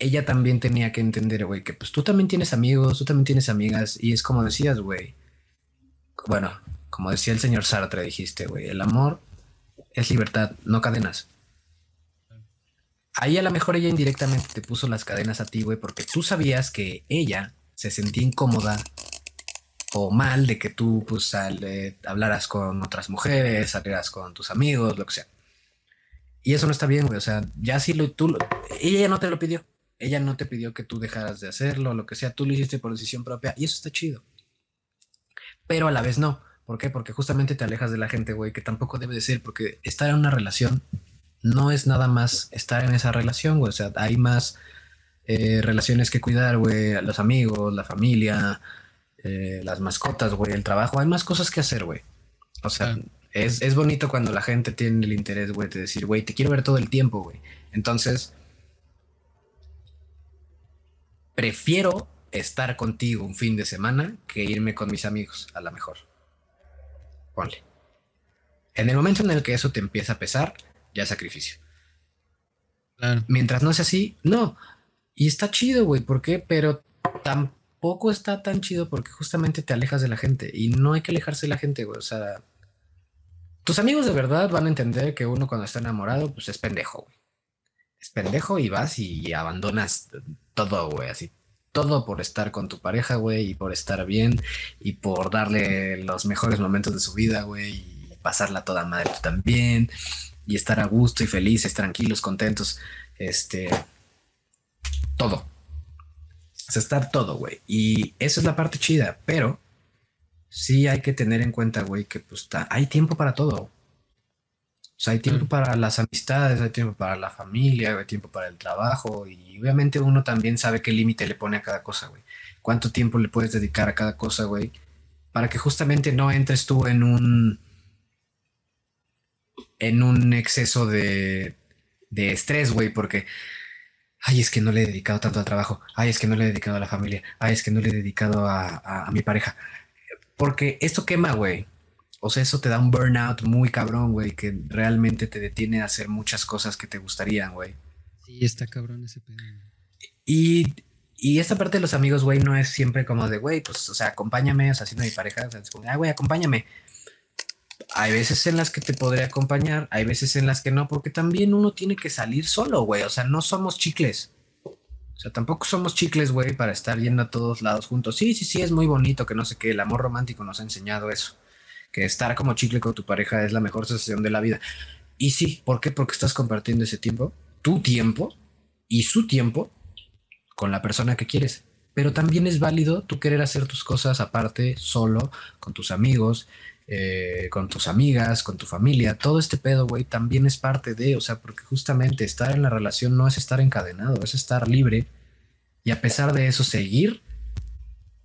ella también tenía que entender, güey, que pues tú también tienes amigos, tú también tienes amigas y es como decías, güey. Bueno, como decía el señor Sartre, dijiste, güey, el amor es libertad, no cadenas. Ahí a lo mejor ella indirectamente te puso las cadenas a ti, güey, porque tú sabías que ella se sentía incómoda o mal de que tú, pues, sal- eh, hablaras con otras mujeres, salieras con tus amigos, lo que sea. Y eso no está bien, güey. O sea, ya si lo, tú, lo- ella no te lo pidió. Ella no te pidió que tú dejaras de hacerlo, lo que sea. Tú lo hiciste por decisión propia y eso está chido. Pero a la vez no. ¿Por qué? Porque justamente te alejas de la gente, güey, que tampoco debe de ser. Porque estar en una relación no es nada más estar en esa relación, güey. O sea, hay más eh, relaciones que cuidar, güey. Los amigos, la familia, eh, las mascotas, güey, el trabajo. Hay más cosas que hacer, güey. O sea, es, es bonito cuando la gente tiene el interés, güey, de decir, güey, te quiero ver todo el tiempo, güey. Entonces, prefiero estar contigo un fin de semana que irme con mis amigos, a lo mejor. Ponle. En el momento en el que eso te empieza a pesar, ya es sacrificio. Claro. Mientras no sea así, no. Y está chido, güey. ¿Por qué? Pero tampoco está tan chido porque justamente te alejas de la gente. Y no hay que alejarse de la gente, güey. O sea, tus amigos de verdad van a entender que uno cuando está enamorado, pues es pendejo, güey. Es pendejo y vas y abandonas todo, güey. Así, todo por estar con tu pareja, güey. Y por estar bien. Y por darle los mejores momentos de su vida, güey. Y pasarla toda madre tú también. Y estar a gusto y felices, tranquilos, contentos. Este todo. O sea, estar todo, güey. Y eso es la parte chida, pero sí hay que tener en cuenta, güey, que pues hay tiempo para todo. O sea, hay tiempo para las amistades, hay tiempo para la familia, hay tiempo para el trabajo y obviamente uno también sabe qué límite le pone a cada cosa, güey. Cuánto tiempo le puedes dedicar a cada cosa, güey, para que justamente no entres tú en un en un exceso de de estrés, güey, porque ay, es que no le he dedicado tanto al trabajo, ay, es que no le he dedicado a la familia, ay, es que no le he dedicado a, a- a mi pareja. Porque esto quema, güey. O sea, eso te da un burnout muy cabrón, güey, que realmente te detiene a hacer muchas cosas que te gustarían, güey. Sí, está cabrón ese pedo. Y, y esta parte de los amigos, güey, no es siempre como de, güey, pues, o sea, acompáñame, o sea, siendo mi pareja, o sea, es como, ah, güey, acompáñame. Hay veces en las que te podré acompañar, hay veces en las que no, porque también uno tiene que salir solo, güey, o sea, no somos chicles. O sea, tampoco somos chicles, güey, para estar yendo a todos lados juntos. Sí, sí, sí, es muy bonito, que no sé qué, el amor romántico nos ha enseñado eso. Que estar como chicle con tu pareja es la mejor sensación de la vida. Y sí, ¿por qué? Porque estás compartiendo ese tiempo, tu tiempo y su tiempo con la persona que quieres. Pero también es válido tú querer hacer tus cosas aparte, solo, con tus amigos, eh, con tus amigas, con tu familia. Todo este pedo, güey, también es parte de, o sea, porque justamente estar en la relación no es estar encadenado, es estar libre y a pesar de eso seguir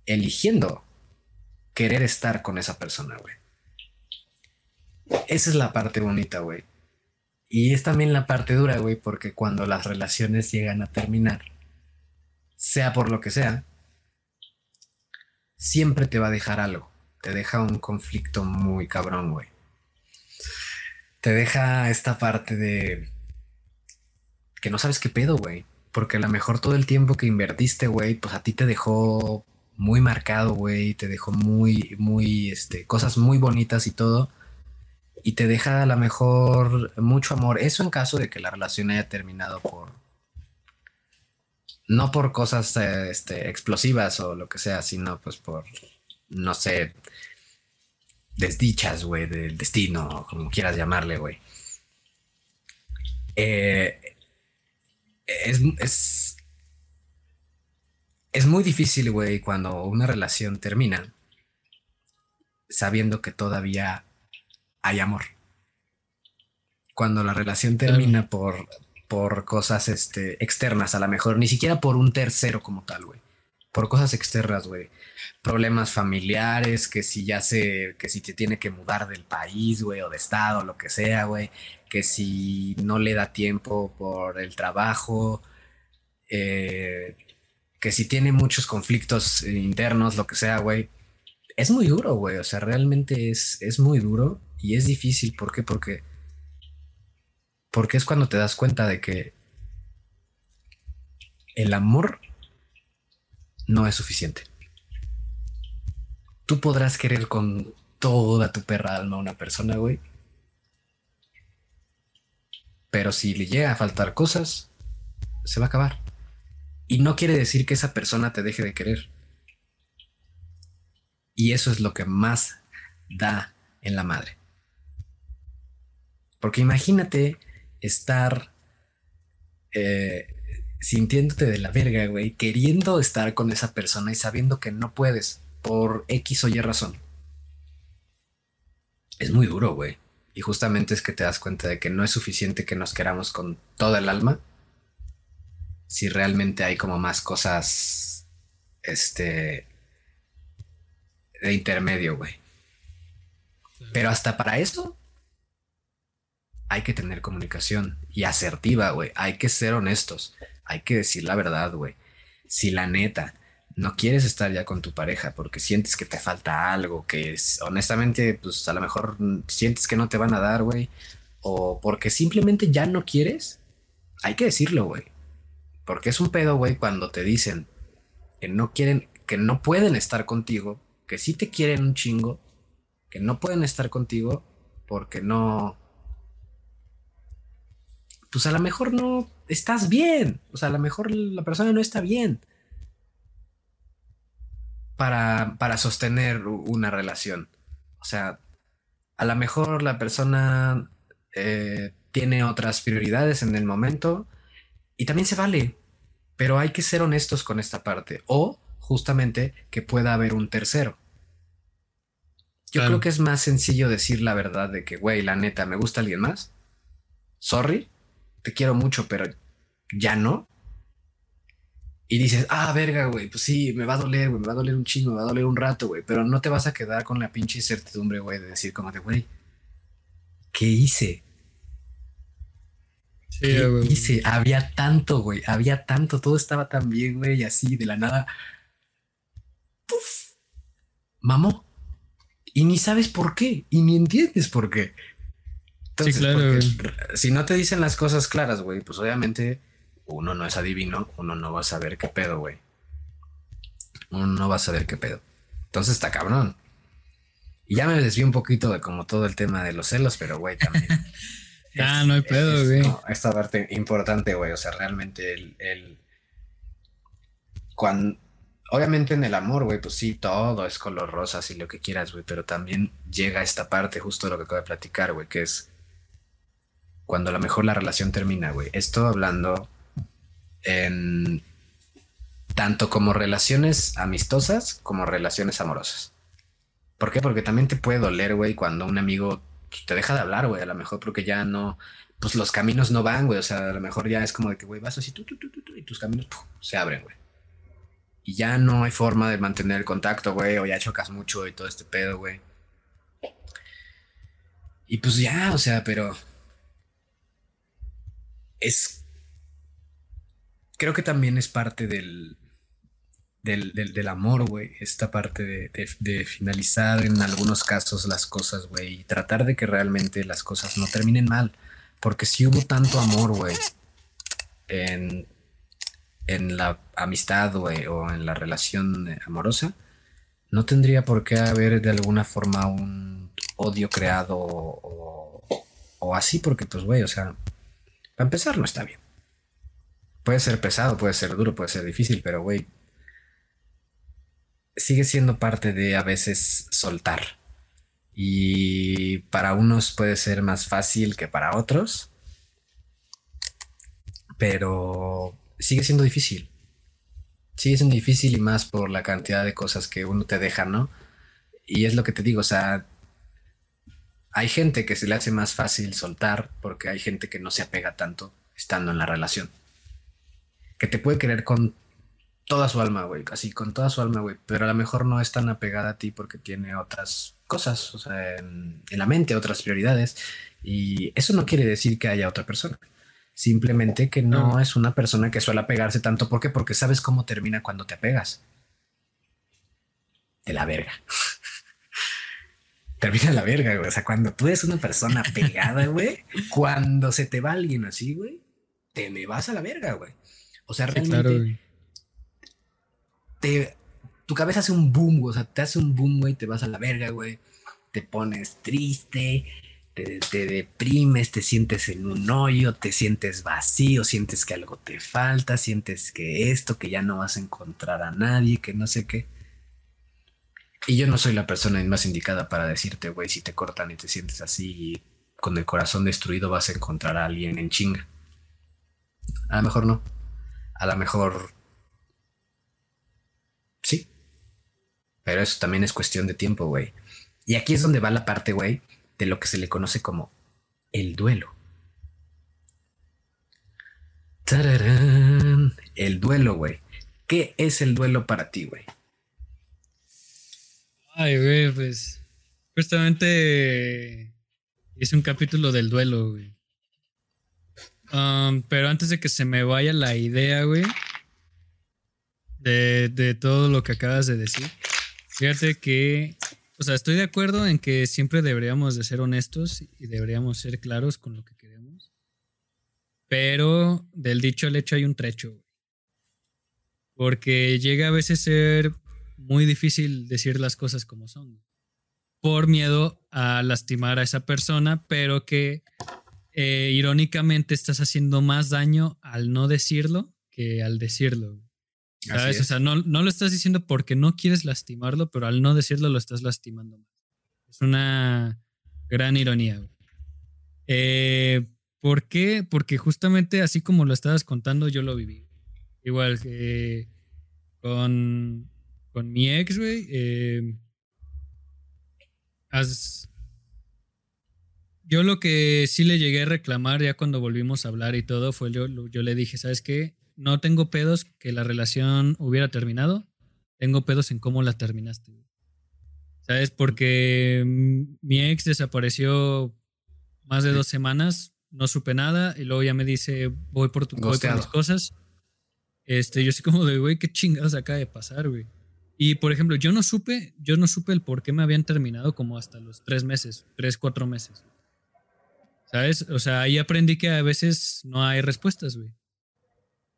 eligiendo querer estar con esa persona, güey. Esa es la parte bonita, güey. Y es también la parte dura, güey, porque cuando las relaciones llegan a terminar, sea por lo que sea, siempre te va a dejar algo. Te deja un conflicto muy cabrón, güey. Te deja esta parte de que no sabes qué pedo, güey. Porque a lo mejor todo el tiempo que invertiste, güey, pues a ti te dejó muy marcado, güey. Te dejó muy, muy, este, cosas muy bonitas y todo. Y te deja a lo mejor mucho amor. Eso en caso de que la relación haya terminado por, no por cosas eh, este, explosivas o lo que sea, sino pues por, no sé, desdichas, güey, del destino, o como quieras llamarle, güey. Eh, es, es, es muy difícil, güey, cuando una relación termina sabiendo que todavía hay amor. Cuando la relación termina por, por cosas este, externas, a lo mejor, ni siquiera por un tercero como tal, güey. Por cosas externas, güey. Problemas familiares, que si ya se, que si te tiene que mudar del país, güey, o de estado, lo que sea, güey. Que si no le da tiempo por el trabajo, eh, que si tiene muchos conflictos internos, lo que sea, güey. Es muy duro, güey. O sea, realmente es, es muy duro y es difícil. ¿Por qué? Porque porque es cuando te das cuenta de que el amor no es suficiente. Tú podrás querer con toda tu perra alma a una persona, güey. Pero si le llega a faltar cosas, se va a acabar. Y no quiere decir que esa persona te deje de querer. Y eso es lo que más da en la madre. Porque imagínate estar eh, sintiéndote de la verga, güey, queriendo estar con esa persona y sabiendo que no puedes por X o Y razón. Es muy duro, güey. Y justamente es que te das cuenta de que no es suficiente que nos queramos con toda el alma. Si realmente hay como más cosas, este, de intermedio, güey. Pero hasta para eso hay que tener comunicación y asertiva, güey. Hay que ser honestos. Hay que decir la verdad, güey. Si la neta no quieres estar ya con tu pareja porque sientes que te falta algo, que es, honestamente, pues a lo mejor sientes que no te van a dar, güey, o porque simplemente ya no quieres, hay que decirlo, güey. Porque es un pedo, güey, cuando te dicen que no quieren, que no pueden estar contigo, que sí te quieren un chingo, que no pueden estar contigo porque no, pues a lo mejor no estás bien, o sea, a lo mejor la persona no está bien para, para sostener una relación. O sea, a lo mejor la persona eh, tiene otras prioridades en el momento y también se vale, pero hay que ser honestos con esta parte o justamente que pueda haber un tercero. Yo creo que es más sencillo decir la verdad de que, güey, la neta, me gusta alguien más. Sorry, te quiero mucho, pero ya no y dices, ah, verga, güey, pues sí, me va a doler, güey, me va a doler un chingo, me va a doler un rato, güey, pero no te vas a quedar con la pinche incertidumbre, güey, de decir como de, güey, ¿qué hice? Sí, ¿Qué güey. hice? Había tanto, güey, había tanto, todo estaba tan bien, güey, y así, de la nada, ¡puf! Mamó. Y ni sabes por qué, y ni entiendes por qué. Sí, claro, Si no te dicen las cosas claras, güey, pues obviamente uno no es adivino, uno no va a saber qué pedo, güey. Uno no va a saber qué pedo. Entonces está cabrón. Y ya me desvío un poquito de como todo el tema de los celos, pero güey, también. ah, no hay pedo, güey. esta parte importante, güey. O sea, realmente el, el. Cuando. Obviamente en el amor, güey, pues sí, todo es color rosa, y lo que quieras, güey. Pero también llega esta parte, justo lo que acabo de platicar, güey, que es cuando a lo mejor la relación termina, güey. Esto hablando en tanto como relaciones amistosas como relaciones amorosas. ¿Por qué? Porque también te puede doler, güey, cuando un amigo te deja de hablar, güey, a lo mejor porque ya no, pues los caminos no van, güey, o sea, a lo mejor ya es como de que, güey, vas así, tú, tú, tú, tú, y tus caminos se abren, güey. Y ya no hay forma de mantener el contacto, güey, o ya chocas mucho y todo este pedo, güey. Y pues ya, o sea, pero es creo que también es parte del, del, amor, güey. Esta parte de, finalizar en algunos casos las cosas, güey. Y tratar de que realmente las cosas no terminen mal. Porque si hubo tanto amor, güey, en, en la amistad, güey, o en la relación amorosa, no tendría por qué haber de alguna forma un odio creado o así, porque pues, güey, o sea, para empezar no está bien. Puede ser pesado, puede ser duro, puede ser difícil, pero güey, sigue siendo parte de a veces soltar. Y para unos puede ser más fácil que para otros, pero sigue siendo difícil. Sigue siendo difícil y más por la cantidad de cosas que uno te deja, ¿no? Y es lo que te digo, o sea, hay gente que se le hace más fácil soltar porque hay gente que no se apega tanto estando en la relación que te puede querer con toda su alma, güey, así con toda su alma, güey, pero a lo mejor no es tan apegada a ti porque tiene otras cosas, o sea, en, la mente, otras prioridades, y eso no quiere decir que haya otra persona. Simplemente que no, es una persona que suele apegarse tanto. ¿Por qué? Porque sabes cómo termina cuando te apegas. De la verga. Termina la verga, güey. O sea, cuando tú eres una persona pegada, güey, cuando se te va alguien así, güey, te me vas a la verga, güey. O sea, realmente te, tu cabeza hace un boom, güey. O sea, te hace un boom, güey, te vas a la verga, güey. Te pones triste, te, te, deprimes, te sientes en un hoyo, te sientes vacío, sientes que algo te falta, sientes que esto, que ya no vas a encontrar a nadie, que no sé qué. Y yo no soy la persona más indicada para decirte, güey, si te cortan y te sientes así, con el corazón destruido vas a encontrar a alguien en chinga. A lo mejor no. A lo mejor sí. Pero eso también es cuestión de tiempo, güey. Y aquí es donde va la parte, güey, de lo que se le conoce como el duelo. ¡Tararán! El duelo, güey. ¿Qué es el duelo para ti, güey? Ay, güey, pues. Justamente hice un capítulo del duelo, güey. Um, pero antes de que se me vaya la idea, güey, de, de todo lo que acabas de decir, fíjate que, o sea, estoy de acuerdo en que siempre deberíamos de ser honestos y deberíamos ser claros con lo que queremos. Pero del dicho al hecho hay un trecho, güey. Porque llega a veces ser muy difícil decir las cosas como son. Por miedo a lastimar a esa persona, pero que eh, irónicamente estás haciendo más daño al no decirlo que al decirlo. ¿Sabes? O sea, no, no, lo estás diciendo porque no quieres lastimarlo, pero al no decirlo lo estás lastimando más. Es una gran ironía. Eh, ¿Por qué? Porque justamente así como lo estabas contando, yo lo viví. Igual que con, con mi ex, güey. Eh, yo lo que sí le llegué a reclamar ya cuando volvimos a hablar y todo fue yo, yo le dije, ¿sabes qué? No tengo pedos que la relación hubiera terminado, tengo pedos en cómo la terminaste. ¿Sabes? Porque mi ex desapareció más de dos semanas, no supe nada y luego ya me dice, voy por, tu, voy por mis cosas. Este, yo así como de, güey, qué chingados acaba de pasar, güey. Y por ejemplo, yo no supe, yo no supe el por qué me habían terminado como hasta los tres meses, tres, cuatro meses. ¿Sabes? O sea, ahí aprendí que a veces no hay respuestas, güey.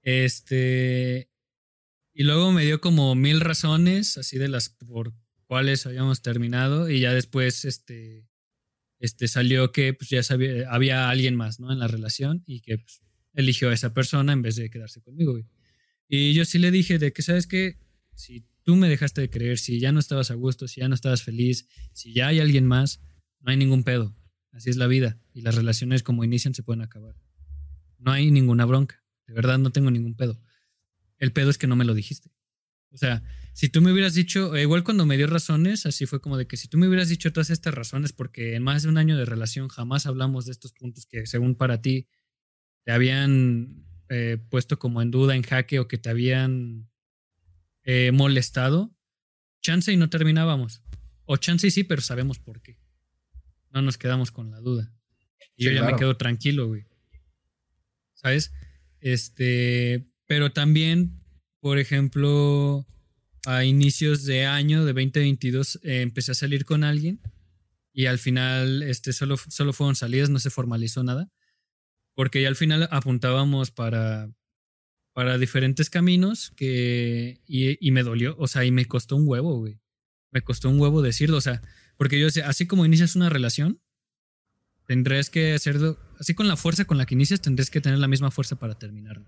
Este. Y luego me dio como mil razones, así de las por cuales habíamos terminado. Y ya después, este. Este salió que pues ya sabía, había alguien más, ¿no? En la relación y que pues, eligió a esa persona en vez de quedarse conmigo, güey. Y yo sí le dije de que, ¿sabes qué? Si tú me dejaste de creer, si ya no estabas a gusto, si ya no estabas feliz, si ya hay alguien más, no hay ningún pedo. Así es la vida. Y las relaciones como inician se pueden acabar. No hay ninguna bronca. De verdad no tengo ningún pedo. El pedo es que no me lo dijiste. O sea, si tú me hubieras dicho, eh, igual cuando me dio razones, así fue como de que si tú me hubieras dicho todas estas razones, porque en más de un año de relación jamás hablamos de estos puntos que según para ti te habían eh, puesto como en duda, en jaque o que te habían eh, molestado, chance y no terminábamos. O chance y sí, pero sabemos por qué. No nos quedamos con la duda. Y yo ya me quedo tranquilo, güey. ¿Sabes? Este, pero también, por ejemplo, a inicios de año de 2022 eh, empecé a salir con alguien y al final este, solo, solo fueron salidas, no se formalizó nada, porque ya al final apuntábamos para, para diferentes caminos que, y, me dolió, o sea, y me costó un huevo, güey. Me costó un huevo decirlo, o sea, porque yo sé, así como inicias una relación, tendrás que hacerlo, así con la fuerza con la que inicias, tendrás que tener la misma fuerza para terminarlo.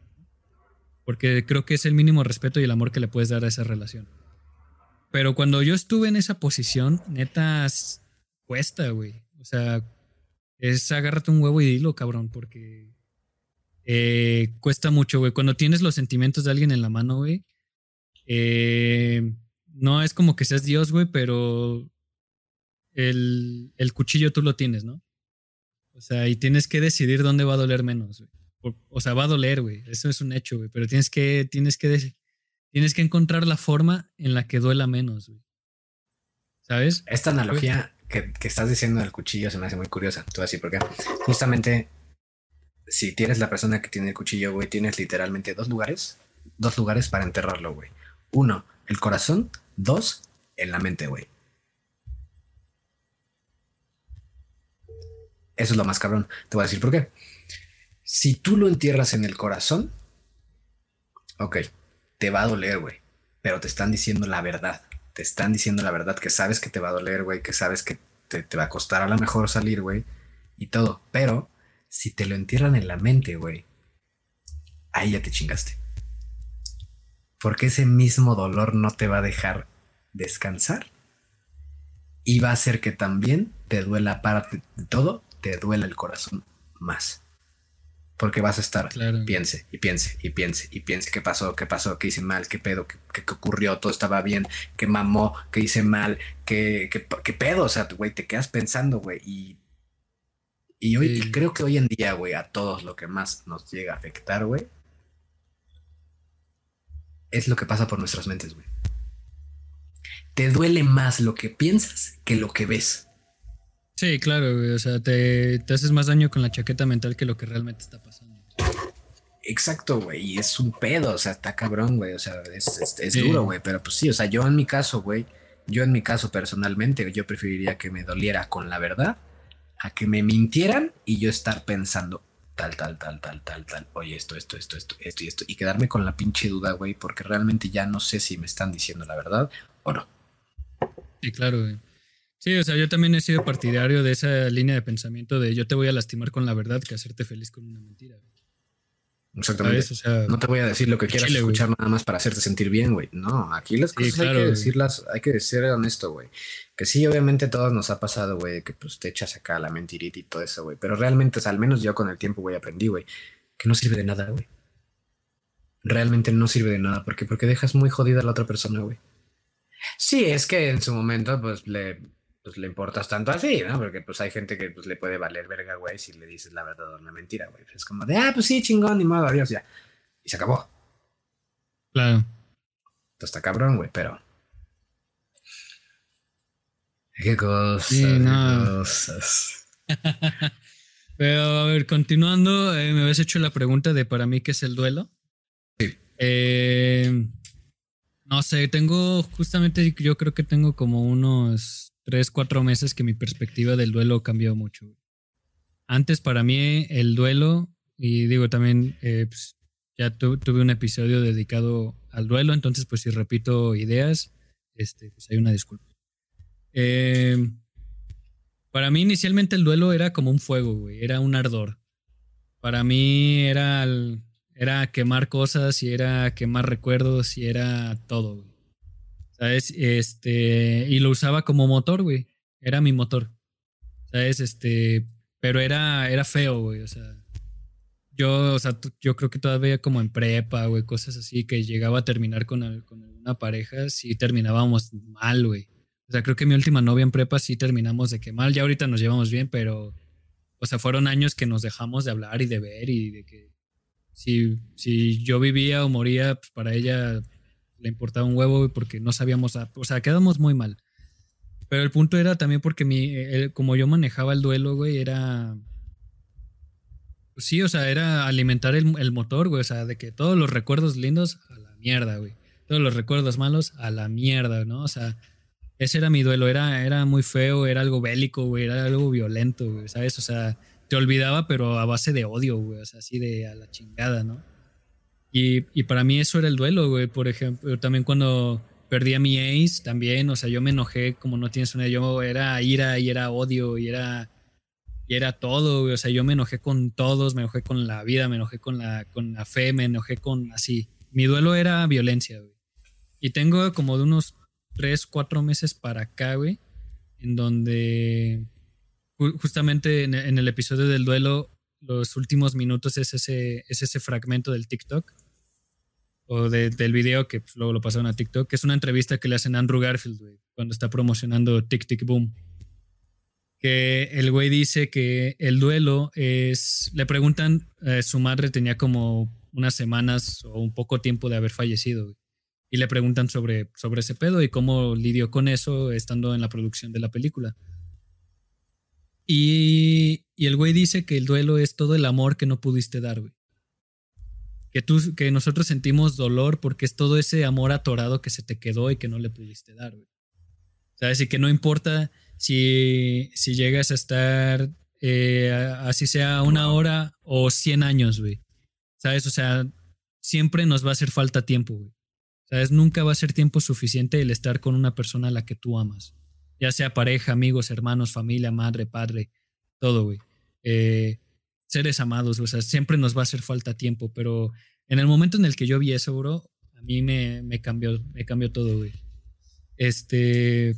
Porque creo que es el mínimo respeto y el amor que le puedes dar a esa relación. Pero cuando yo estuve en esa posición, neta, cuesta, güey. O sea, es agárrate un huevo y dilo, cabrón, porque eh, cuesta mucho, güey. Cuando tienes los sentimientos de alguien en la mano, güey, eh, no es como que seas Dios, güey, pero el, cuchillo tú lo tienes, ¿no? O sea, y tienes que decidir dónde va a doler menos, güey. O, sea, va a doler, güey. Eso es un hecho, güey. Pero tienes que, tienes que, tienes que encontrar la forma en la que duela menos, güey. ¿Sabes? Esta analogía que, que, estás diciendo del cuchillo se me hace muy curiosa. Tú así, porque justamente si tienes la persona que tiene el cuchillo, güey, tienes literalmente dos lugares, dos lugares para enterrarlo, güey. Uno, el corazón. Dos, en la mente, güey. Eso es lo más cabrón. Te voy a decir por qué. Si tú lo entierras en el corazón, ok, te va a doler, güey. Pero te están diciendo la verdad. Te están diciendo la verdad que sabes que te va a doler, güey. Que sabes que te, te va a costar a lo mejor salir, güey. Y todo. Pero si te lo entierran en la mente, güey, ahí ya te chingaste. Porque ese mismo dolor no te va a dejar descansar y va a hacer que también te duela parte de todo te duela el corazón más. Porque vas a estar, Claro. piense y piense y piense y piense qué pasó, qué pasó, qué hice mal, qué pedo, qué, qué- qué ocurrió, todo estaba bien, qué mamó, qué hice mal, qué, qué, qué pedo, o sea, güey, te quedas pensando, güey, y, y hoy y creo que hoy en día, güey, a todos lo que más nos llega a afectar, güey, es lo que pasa por nuestras mentes, güey. Te duele más lo que piensas que lo que ves. Sí, claro, güey. O sea, te, te haces más daño con la chaqueta mental que lo que realmente está pasando. Exacto, güey, y es un pedo, o sea, está cabrón, güey, o sea, es, es- es Sí. duro, güey, pero pues sí, o sea, yo en mi caso, güey, yo en mi caso personalmente, yo preferiría que me doliera con la verdad a que me mintieran y yo estar pensando tal, tal, tal, tal, tal, tal, oye, esto, esto, esto, esto, esto y esto, y quedarme con la pinche duda, güey, porque realmente ya no sé si me están diciendo la verdad o no. Sí, claro. Sí, o sea, yo también he sido partidario de esa línea de pensamiento de yo te voy a lastimar con la verdad que hacerte feliz con una mentira. güey. Exactamente. ¿Sabes? O sea, No te voy a decir lo que quieras Chile, güey. escuchar nada más para hacerte sentir bien, güey. No, aquí las Sí, cosas hay que güey. decirlas, hay que ser honesto, güey. Que sí, obviamente a todos nos ha pasado, güey, que pues te echas acá la mentirita y todo eso, güey. Pero realmente, o sea, al menos yo con el tiempo, güey, aprendí, güey, que no sirve de nada, güey. Realmente no sirve de nada. ¿Por qué? Porque dejas muy jodida a la otra persona, güey. Sí, es que en su momento, pues le, pues, le importas tanto así, ¿no? Porque pues hay gente que pues le puede valer verga, güey, si le dices la verdad o una mentira, güey. Es como de, ah, pues sí, chingón, ni modo, adiós, ya. Y se acabó. claro. Entonces está cabrón, güey, pero. Qué cosas, Sí, qué no. cosas. Pero a ver, continuando, eh, me habías hecho la pregunta de para mí qué es el duelo. Sí. Eh, no sé, tengo justamente, yo creo que tengo como unos tres, cuatro meses que mi perspectiva del duelo cambió mucho. Antes para mí el duelo, y digo también, eh, pues, ya tu- tuve un episodio dedicado al duelo, entonces pues si repito ideas, este, pues hay una disculpa. Eh, para mí inicialmente el duelo era como un fuego, güey, era un ardor. Para mí era, era quemar cosas y era quemar recuerdos y era todo. ¿Sabes? Este, y lo usaba como motor, güey. Era mi motor. ¿Sabes? Este, pero era, era feo, güey. O sea, yo, o sea, yo creo que todavía como en prepa, güey, cosas así, que llegaba a terminar con, al- con alguna pareja, sí terminábamos mal, güey. O sea, creo que mi última novia en prepa sí terminamos de que mal. Ya ahorita nos llevamos bien, pero, o sea, fueron años que nos dejamos de hablar y de ver y de que si, si yo vivía o moría, pues para ella le importaba un huevo porque no sabíamos, a- o sea, quedamos muy mal. Pero el punto era también porque mi, como yo manejaba el duelo, güey, era... pues sí, o sea, era alimentar el, el motor, güey, o sea, de que todos los recuerdos lindos a la mierda, güey. Todos los recuerdos malos a la mierda, ¿no? O sea, ese era mi duelo, era, era muy feo, era algo bélico, güey, era algo violento, güey, ¿sabes? O sea, te olvidaba, pero a base de odio, güey, o sea, así de a la chingada, ¿no? Y, y para mí eso era el duelo, güey, por ejemplo, también cuando perdí a mi ace, también, o sea, yo me enojé como no tienes una, yo era ira y era odio y era, y era todo, güey, o sea, yo me enojé con todos, me enojé con la vida, me enojé con la, con la fe, me enojé con así. Mi duelo era violencia, güey. Y tengo como de unos tres, cuatro meses para acá, güey, en donde ju- justamente en, en el episodio del duelo, los últimos minutos es ese, es ese fragmento del TikTok o de- del video que pues, luego lo pasaron a TikTok, que es una entrevista que le hacen a Andrew Garfield, cuando está promocionando Tic Tic Boom. Que el güey dice que el duelo es. Le preguntan, eh, su madre tenía como unas semanas o un poco tiempo de haber fallecido, y le preguntan sobre, sobre ese pedo y cómo lidió con eso estando en la producción de la película. Y, el güey dice que el duelo es todo el amor que no pudiste dar, güey. Que, tú, que nosotros sentimos dolor porque es todo ese amor atorado que se te quedó y que no le pudiste dar, güey. ¿Sabes? Y que no importa si, si llegas a estar eh, así sea una hora o 100 años, güey. ¿Sabes? O sea, siempre nos va a hacer falta tiempo, güey. ¿Sabes? Nunca va a ser tiempo suficiente el estar con una persona a la que tú amas. Ya sea pareja, amigos, hermanos, familia, madre, padre, todo, güey. Eh, seres amados, o sea, siempre nos va a hacer falta tiempo, pero en el momento en el que yo vi eso, bro, a mí me, me cambió, me cambió todo, güey. Este,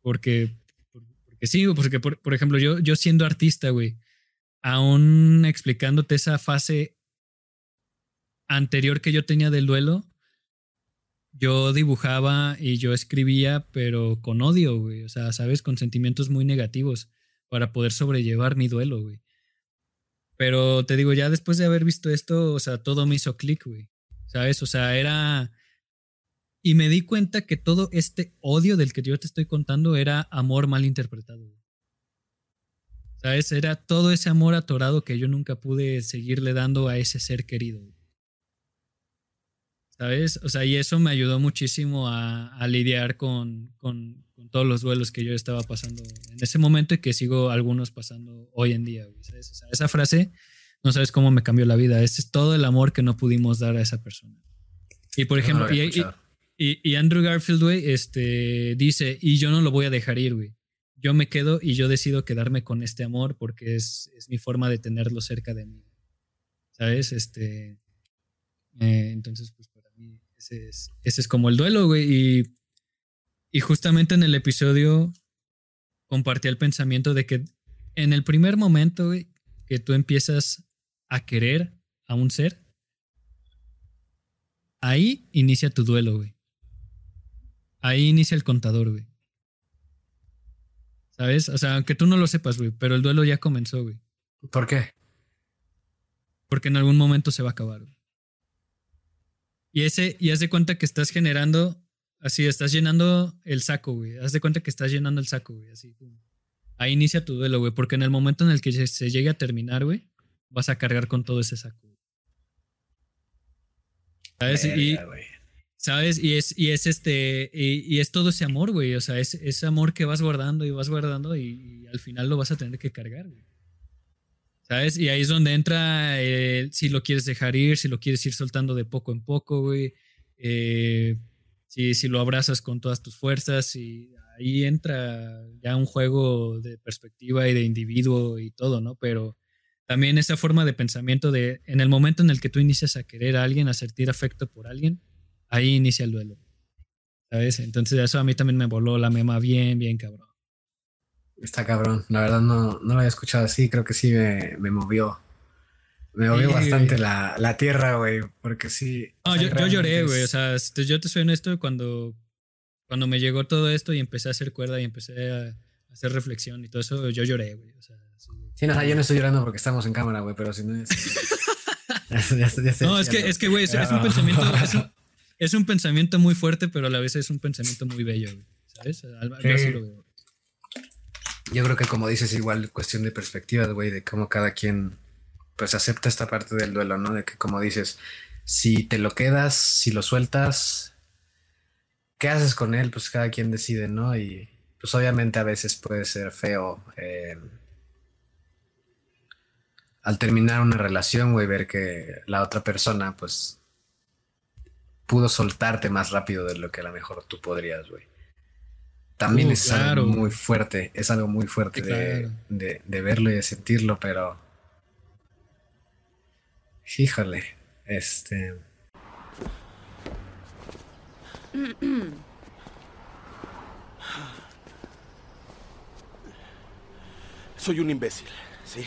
porque, porque sí, porque por, por ejemplo, yo, yo siendo artista, güey, aún explicándote esa fase anterior que yo tenía del duelo, yo dibujaba y yo escribía, pero con odio, güey. O sea, ¿sabes? Con sentimientos muy negativos para poder sobrellevar mi duelo, güey. Pero te digo, ya después de haber visto esto, o sea, todo me hizo clic, güey. ¿Sabes? O sea, era... Y me di cuenta que todo este odio del que yo te estoy contando era amor mal interpretado. Güey. ¿Sabes? Era todo ese amor atorado que yo nunca pude seguirle dando a ese ser querido. Güey. ¿Sabes? O sea, y eso me ayudó muchísimo a, a lidiar con, con, con, todos los duelos que yo estaba pasando en ese momento y que sigo algunos pasando hoy en día. ¿sabes? O sea, esa frase, no sabes cómo me cambió la vida. Ese es todo el amor que no pudimos dar a esa persona. Y por ejemplo, no y, y, y, Andrew Garfield, güey, este, dice, y yo no lo voy a dejar ir, güey. Yo me quedo y yo decido quedarme con este amor porque es, es mi forma de tenerlo cerca de mí. ¿Sabes? Este, eh, entonces, pues ese es, ese es como el duelo, güey. Y, y justamente en el episodio compartí el pensamiento de que en el primer momento, güey, que tú empiezas a querer a un ser, ahí inicia tu duelo, güey. Ahí inicia el contador, güey. ¿Sabes? O sea, aunque tú no lo sepas, güey, pero el duelo ya comenzó, güey. ¿Por qué? Porque en algún momento se va a acabar, güey. Y ese, y haz de cuenta que estás generando, así, estás llenando el saco, güey. Haz de cuenta que estás llenando el saco, güey, así. Ahí inicia tu duelo, güey, porque en el momento en el que se llegue a terminar, güey, vas a cargar con todo ese saco. Güey. ¿Sabes? Verga, y, ¿sabes? Y es, y es este, y, y es todo ese amor, güey. O sea, es ese amor que vas guardando y vas guardando y, y al final lo vas a tener que cargar, güey. ¿Sabes? Y ahí es donde entra si lo quieres dejar ir, si lo quieres ir soltando de poco en poco, güey. Eh, si, si lo abrazas con todas tus fuerzas y ahí entra ya un juego de perspectiva y de individuo y todo, ¿no? Pero también esa forma de pensamiento de en el momento en el que tú inicias a querer a alguien, a sentir afecto por alguien, ahí inicia el duelo. ¿Sabes? Entonces eso a mí también me voló la mema bien, bien cabrón. Está cabrón. La verdad no, no lo había escuchado así. Creo que sí me, me movió. Me movió sí, bastante la, la, tierra, güey. Porque sí. No, yo, yo, lloré, güey. O sea, yo te soy honesto cuando, cuando me llegó todo esto y empecé a hacer cuerda y empecé a hacer reflexión y todo eso, yo lloré, güey. O sea, sí, sí no, yo no estoy llorando porque estamos en cámara, güey, pero si no es. ya, ya, ya no, es que, es que, güey, es, es, un pensamiento. Es un, es un, pensamiento muy fuerte, pero a la vez es un pensamiento muy bello, güey. ¿Sabes? Lo veo. Yo creo que como dices, igual cuestión de perspectivas, güey, de cómo cada quien pues acepta esta parte del duelo, ¿no? De que como dices, si te lo quedas, si lo sueltas, ¿qué haces con él? Pues cada quien decide, ¿no? Y pues obviamente a veces puede ser feo eh, al terminar una relación, güey, ver que la otra persona pues pudo soltarte más rápido de lo que a lo mejor tú podrías, güey también uh, es claro. algo muy fuerte, es algo muy fuerte claro. de, de, de, verlo y de sentirlo, pero híjole, este... Soy un imbécil, ¿sí?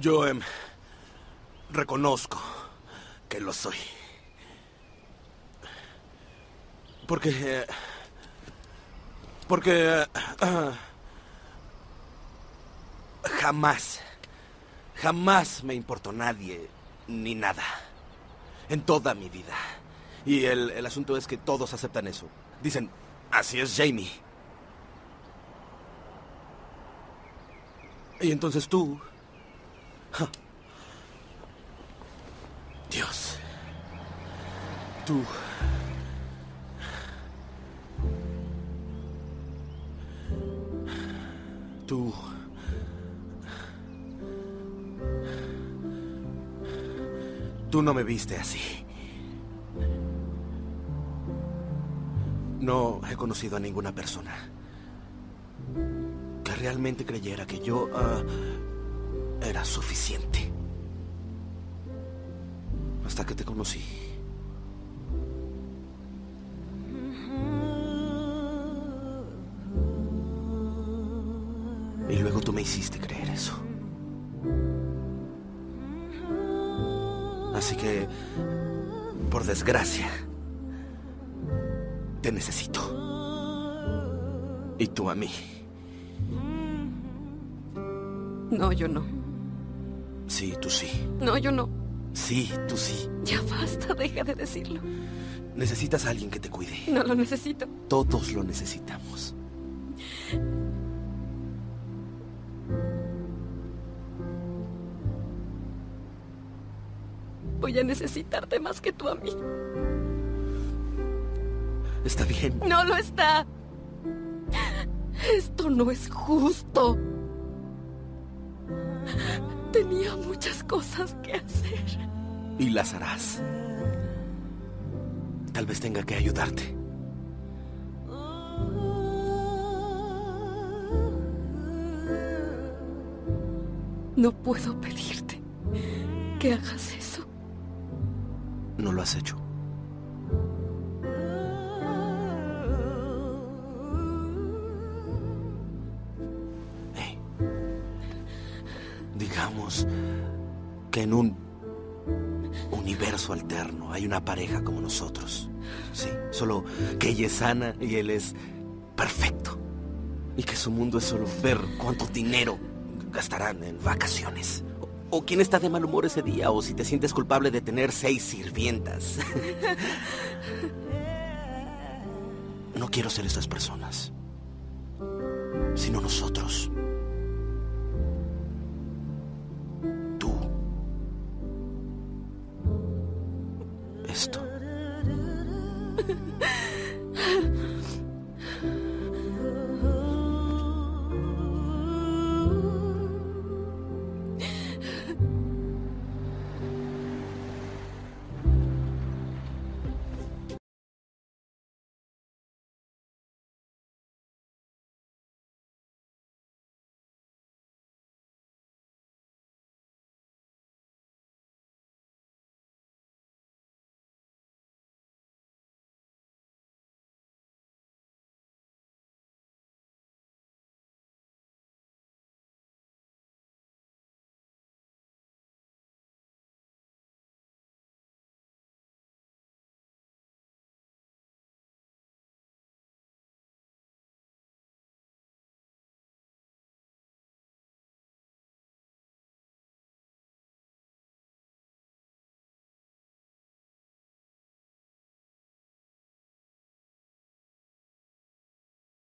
Yo eh, reconozco que lo soy. Porque... Porque... Uh, jamás, jamás me importó nadie ni nada. En toda mi vida. Y el, el asunto es que todos aceptan eso. Dicen, así es Jamie. Y entonces tú... Dios. Tú... Tú... Tú no me viste así. No he conocido a ninguna persona que realmente creyera que yo uh, era suficiente. Hasta que te conocí. Desgracia, te necesito. Y tú a mí. No, yo no. Sí, tú sí. No, yo no. Sí, tú sí. Ya basta, deja de decirlo. Necesitas a alguien que te cuide. No lo necesito. Todos lo necesitamos. Voy a necesitarte más que tú a mí. Está bien. No lo está. Esto no es justo. Tenía muchas cosas que hacer. Y las harás. Tal vez tenga que ayudarte. No puedo pedirte que hagas eso. No lo has hecho. Digamos que en un universo alterno hay una pareja como nosotros. Sí, solo que ella es sana y él es perfecto. Y que su mundo es solo ver cuánto dinero gastarán en vacaciones. O, quién está de mal humor ese día, o si te sientes culpable de tener seis sirvientas. No quiero ser esas personas, sino nosotros.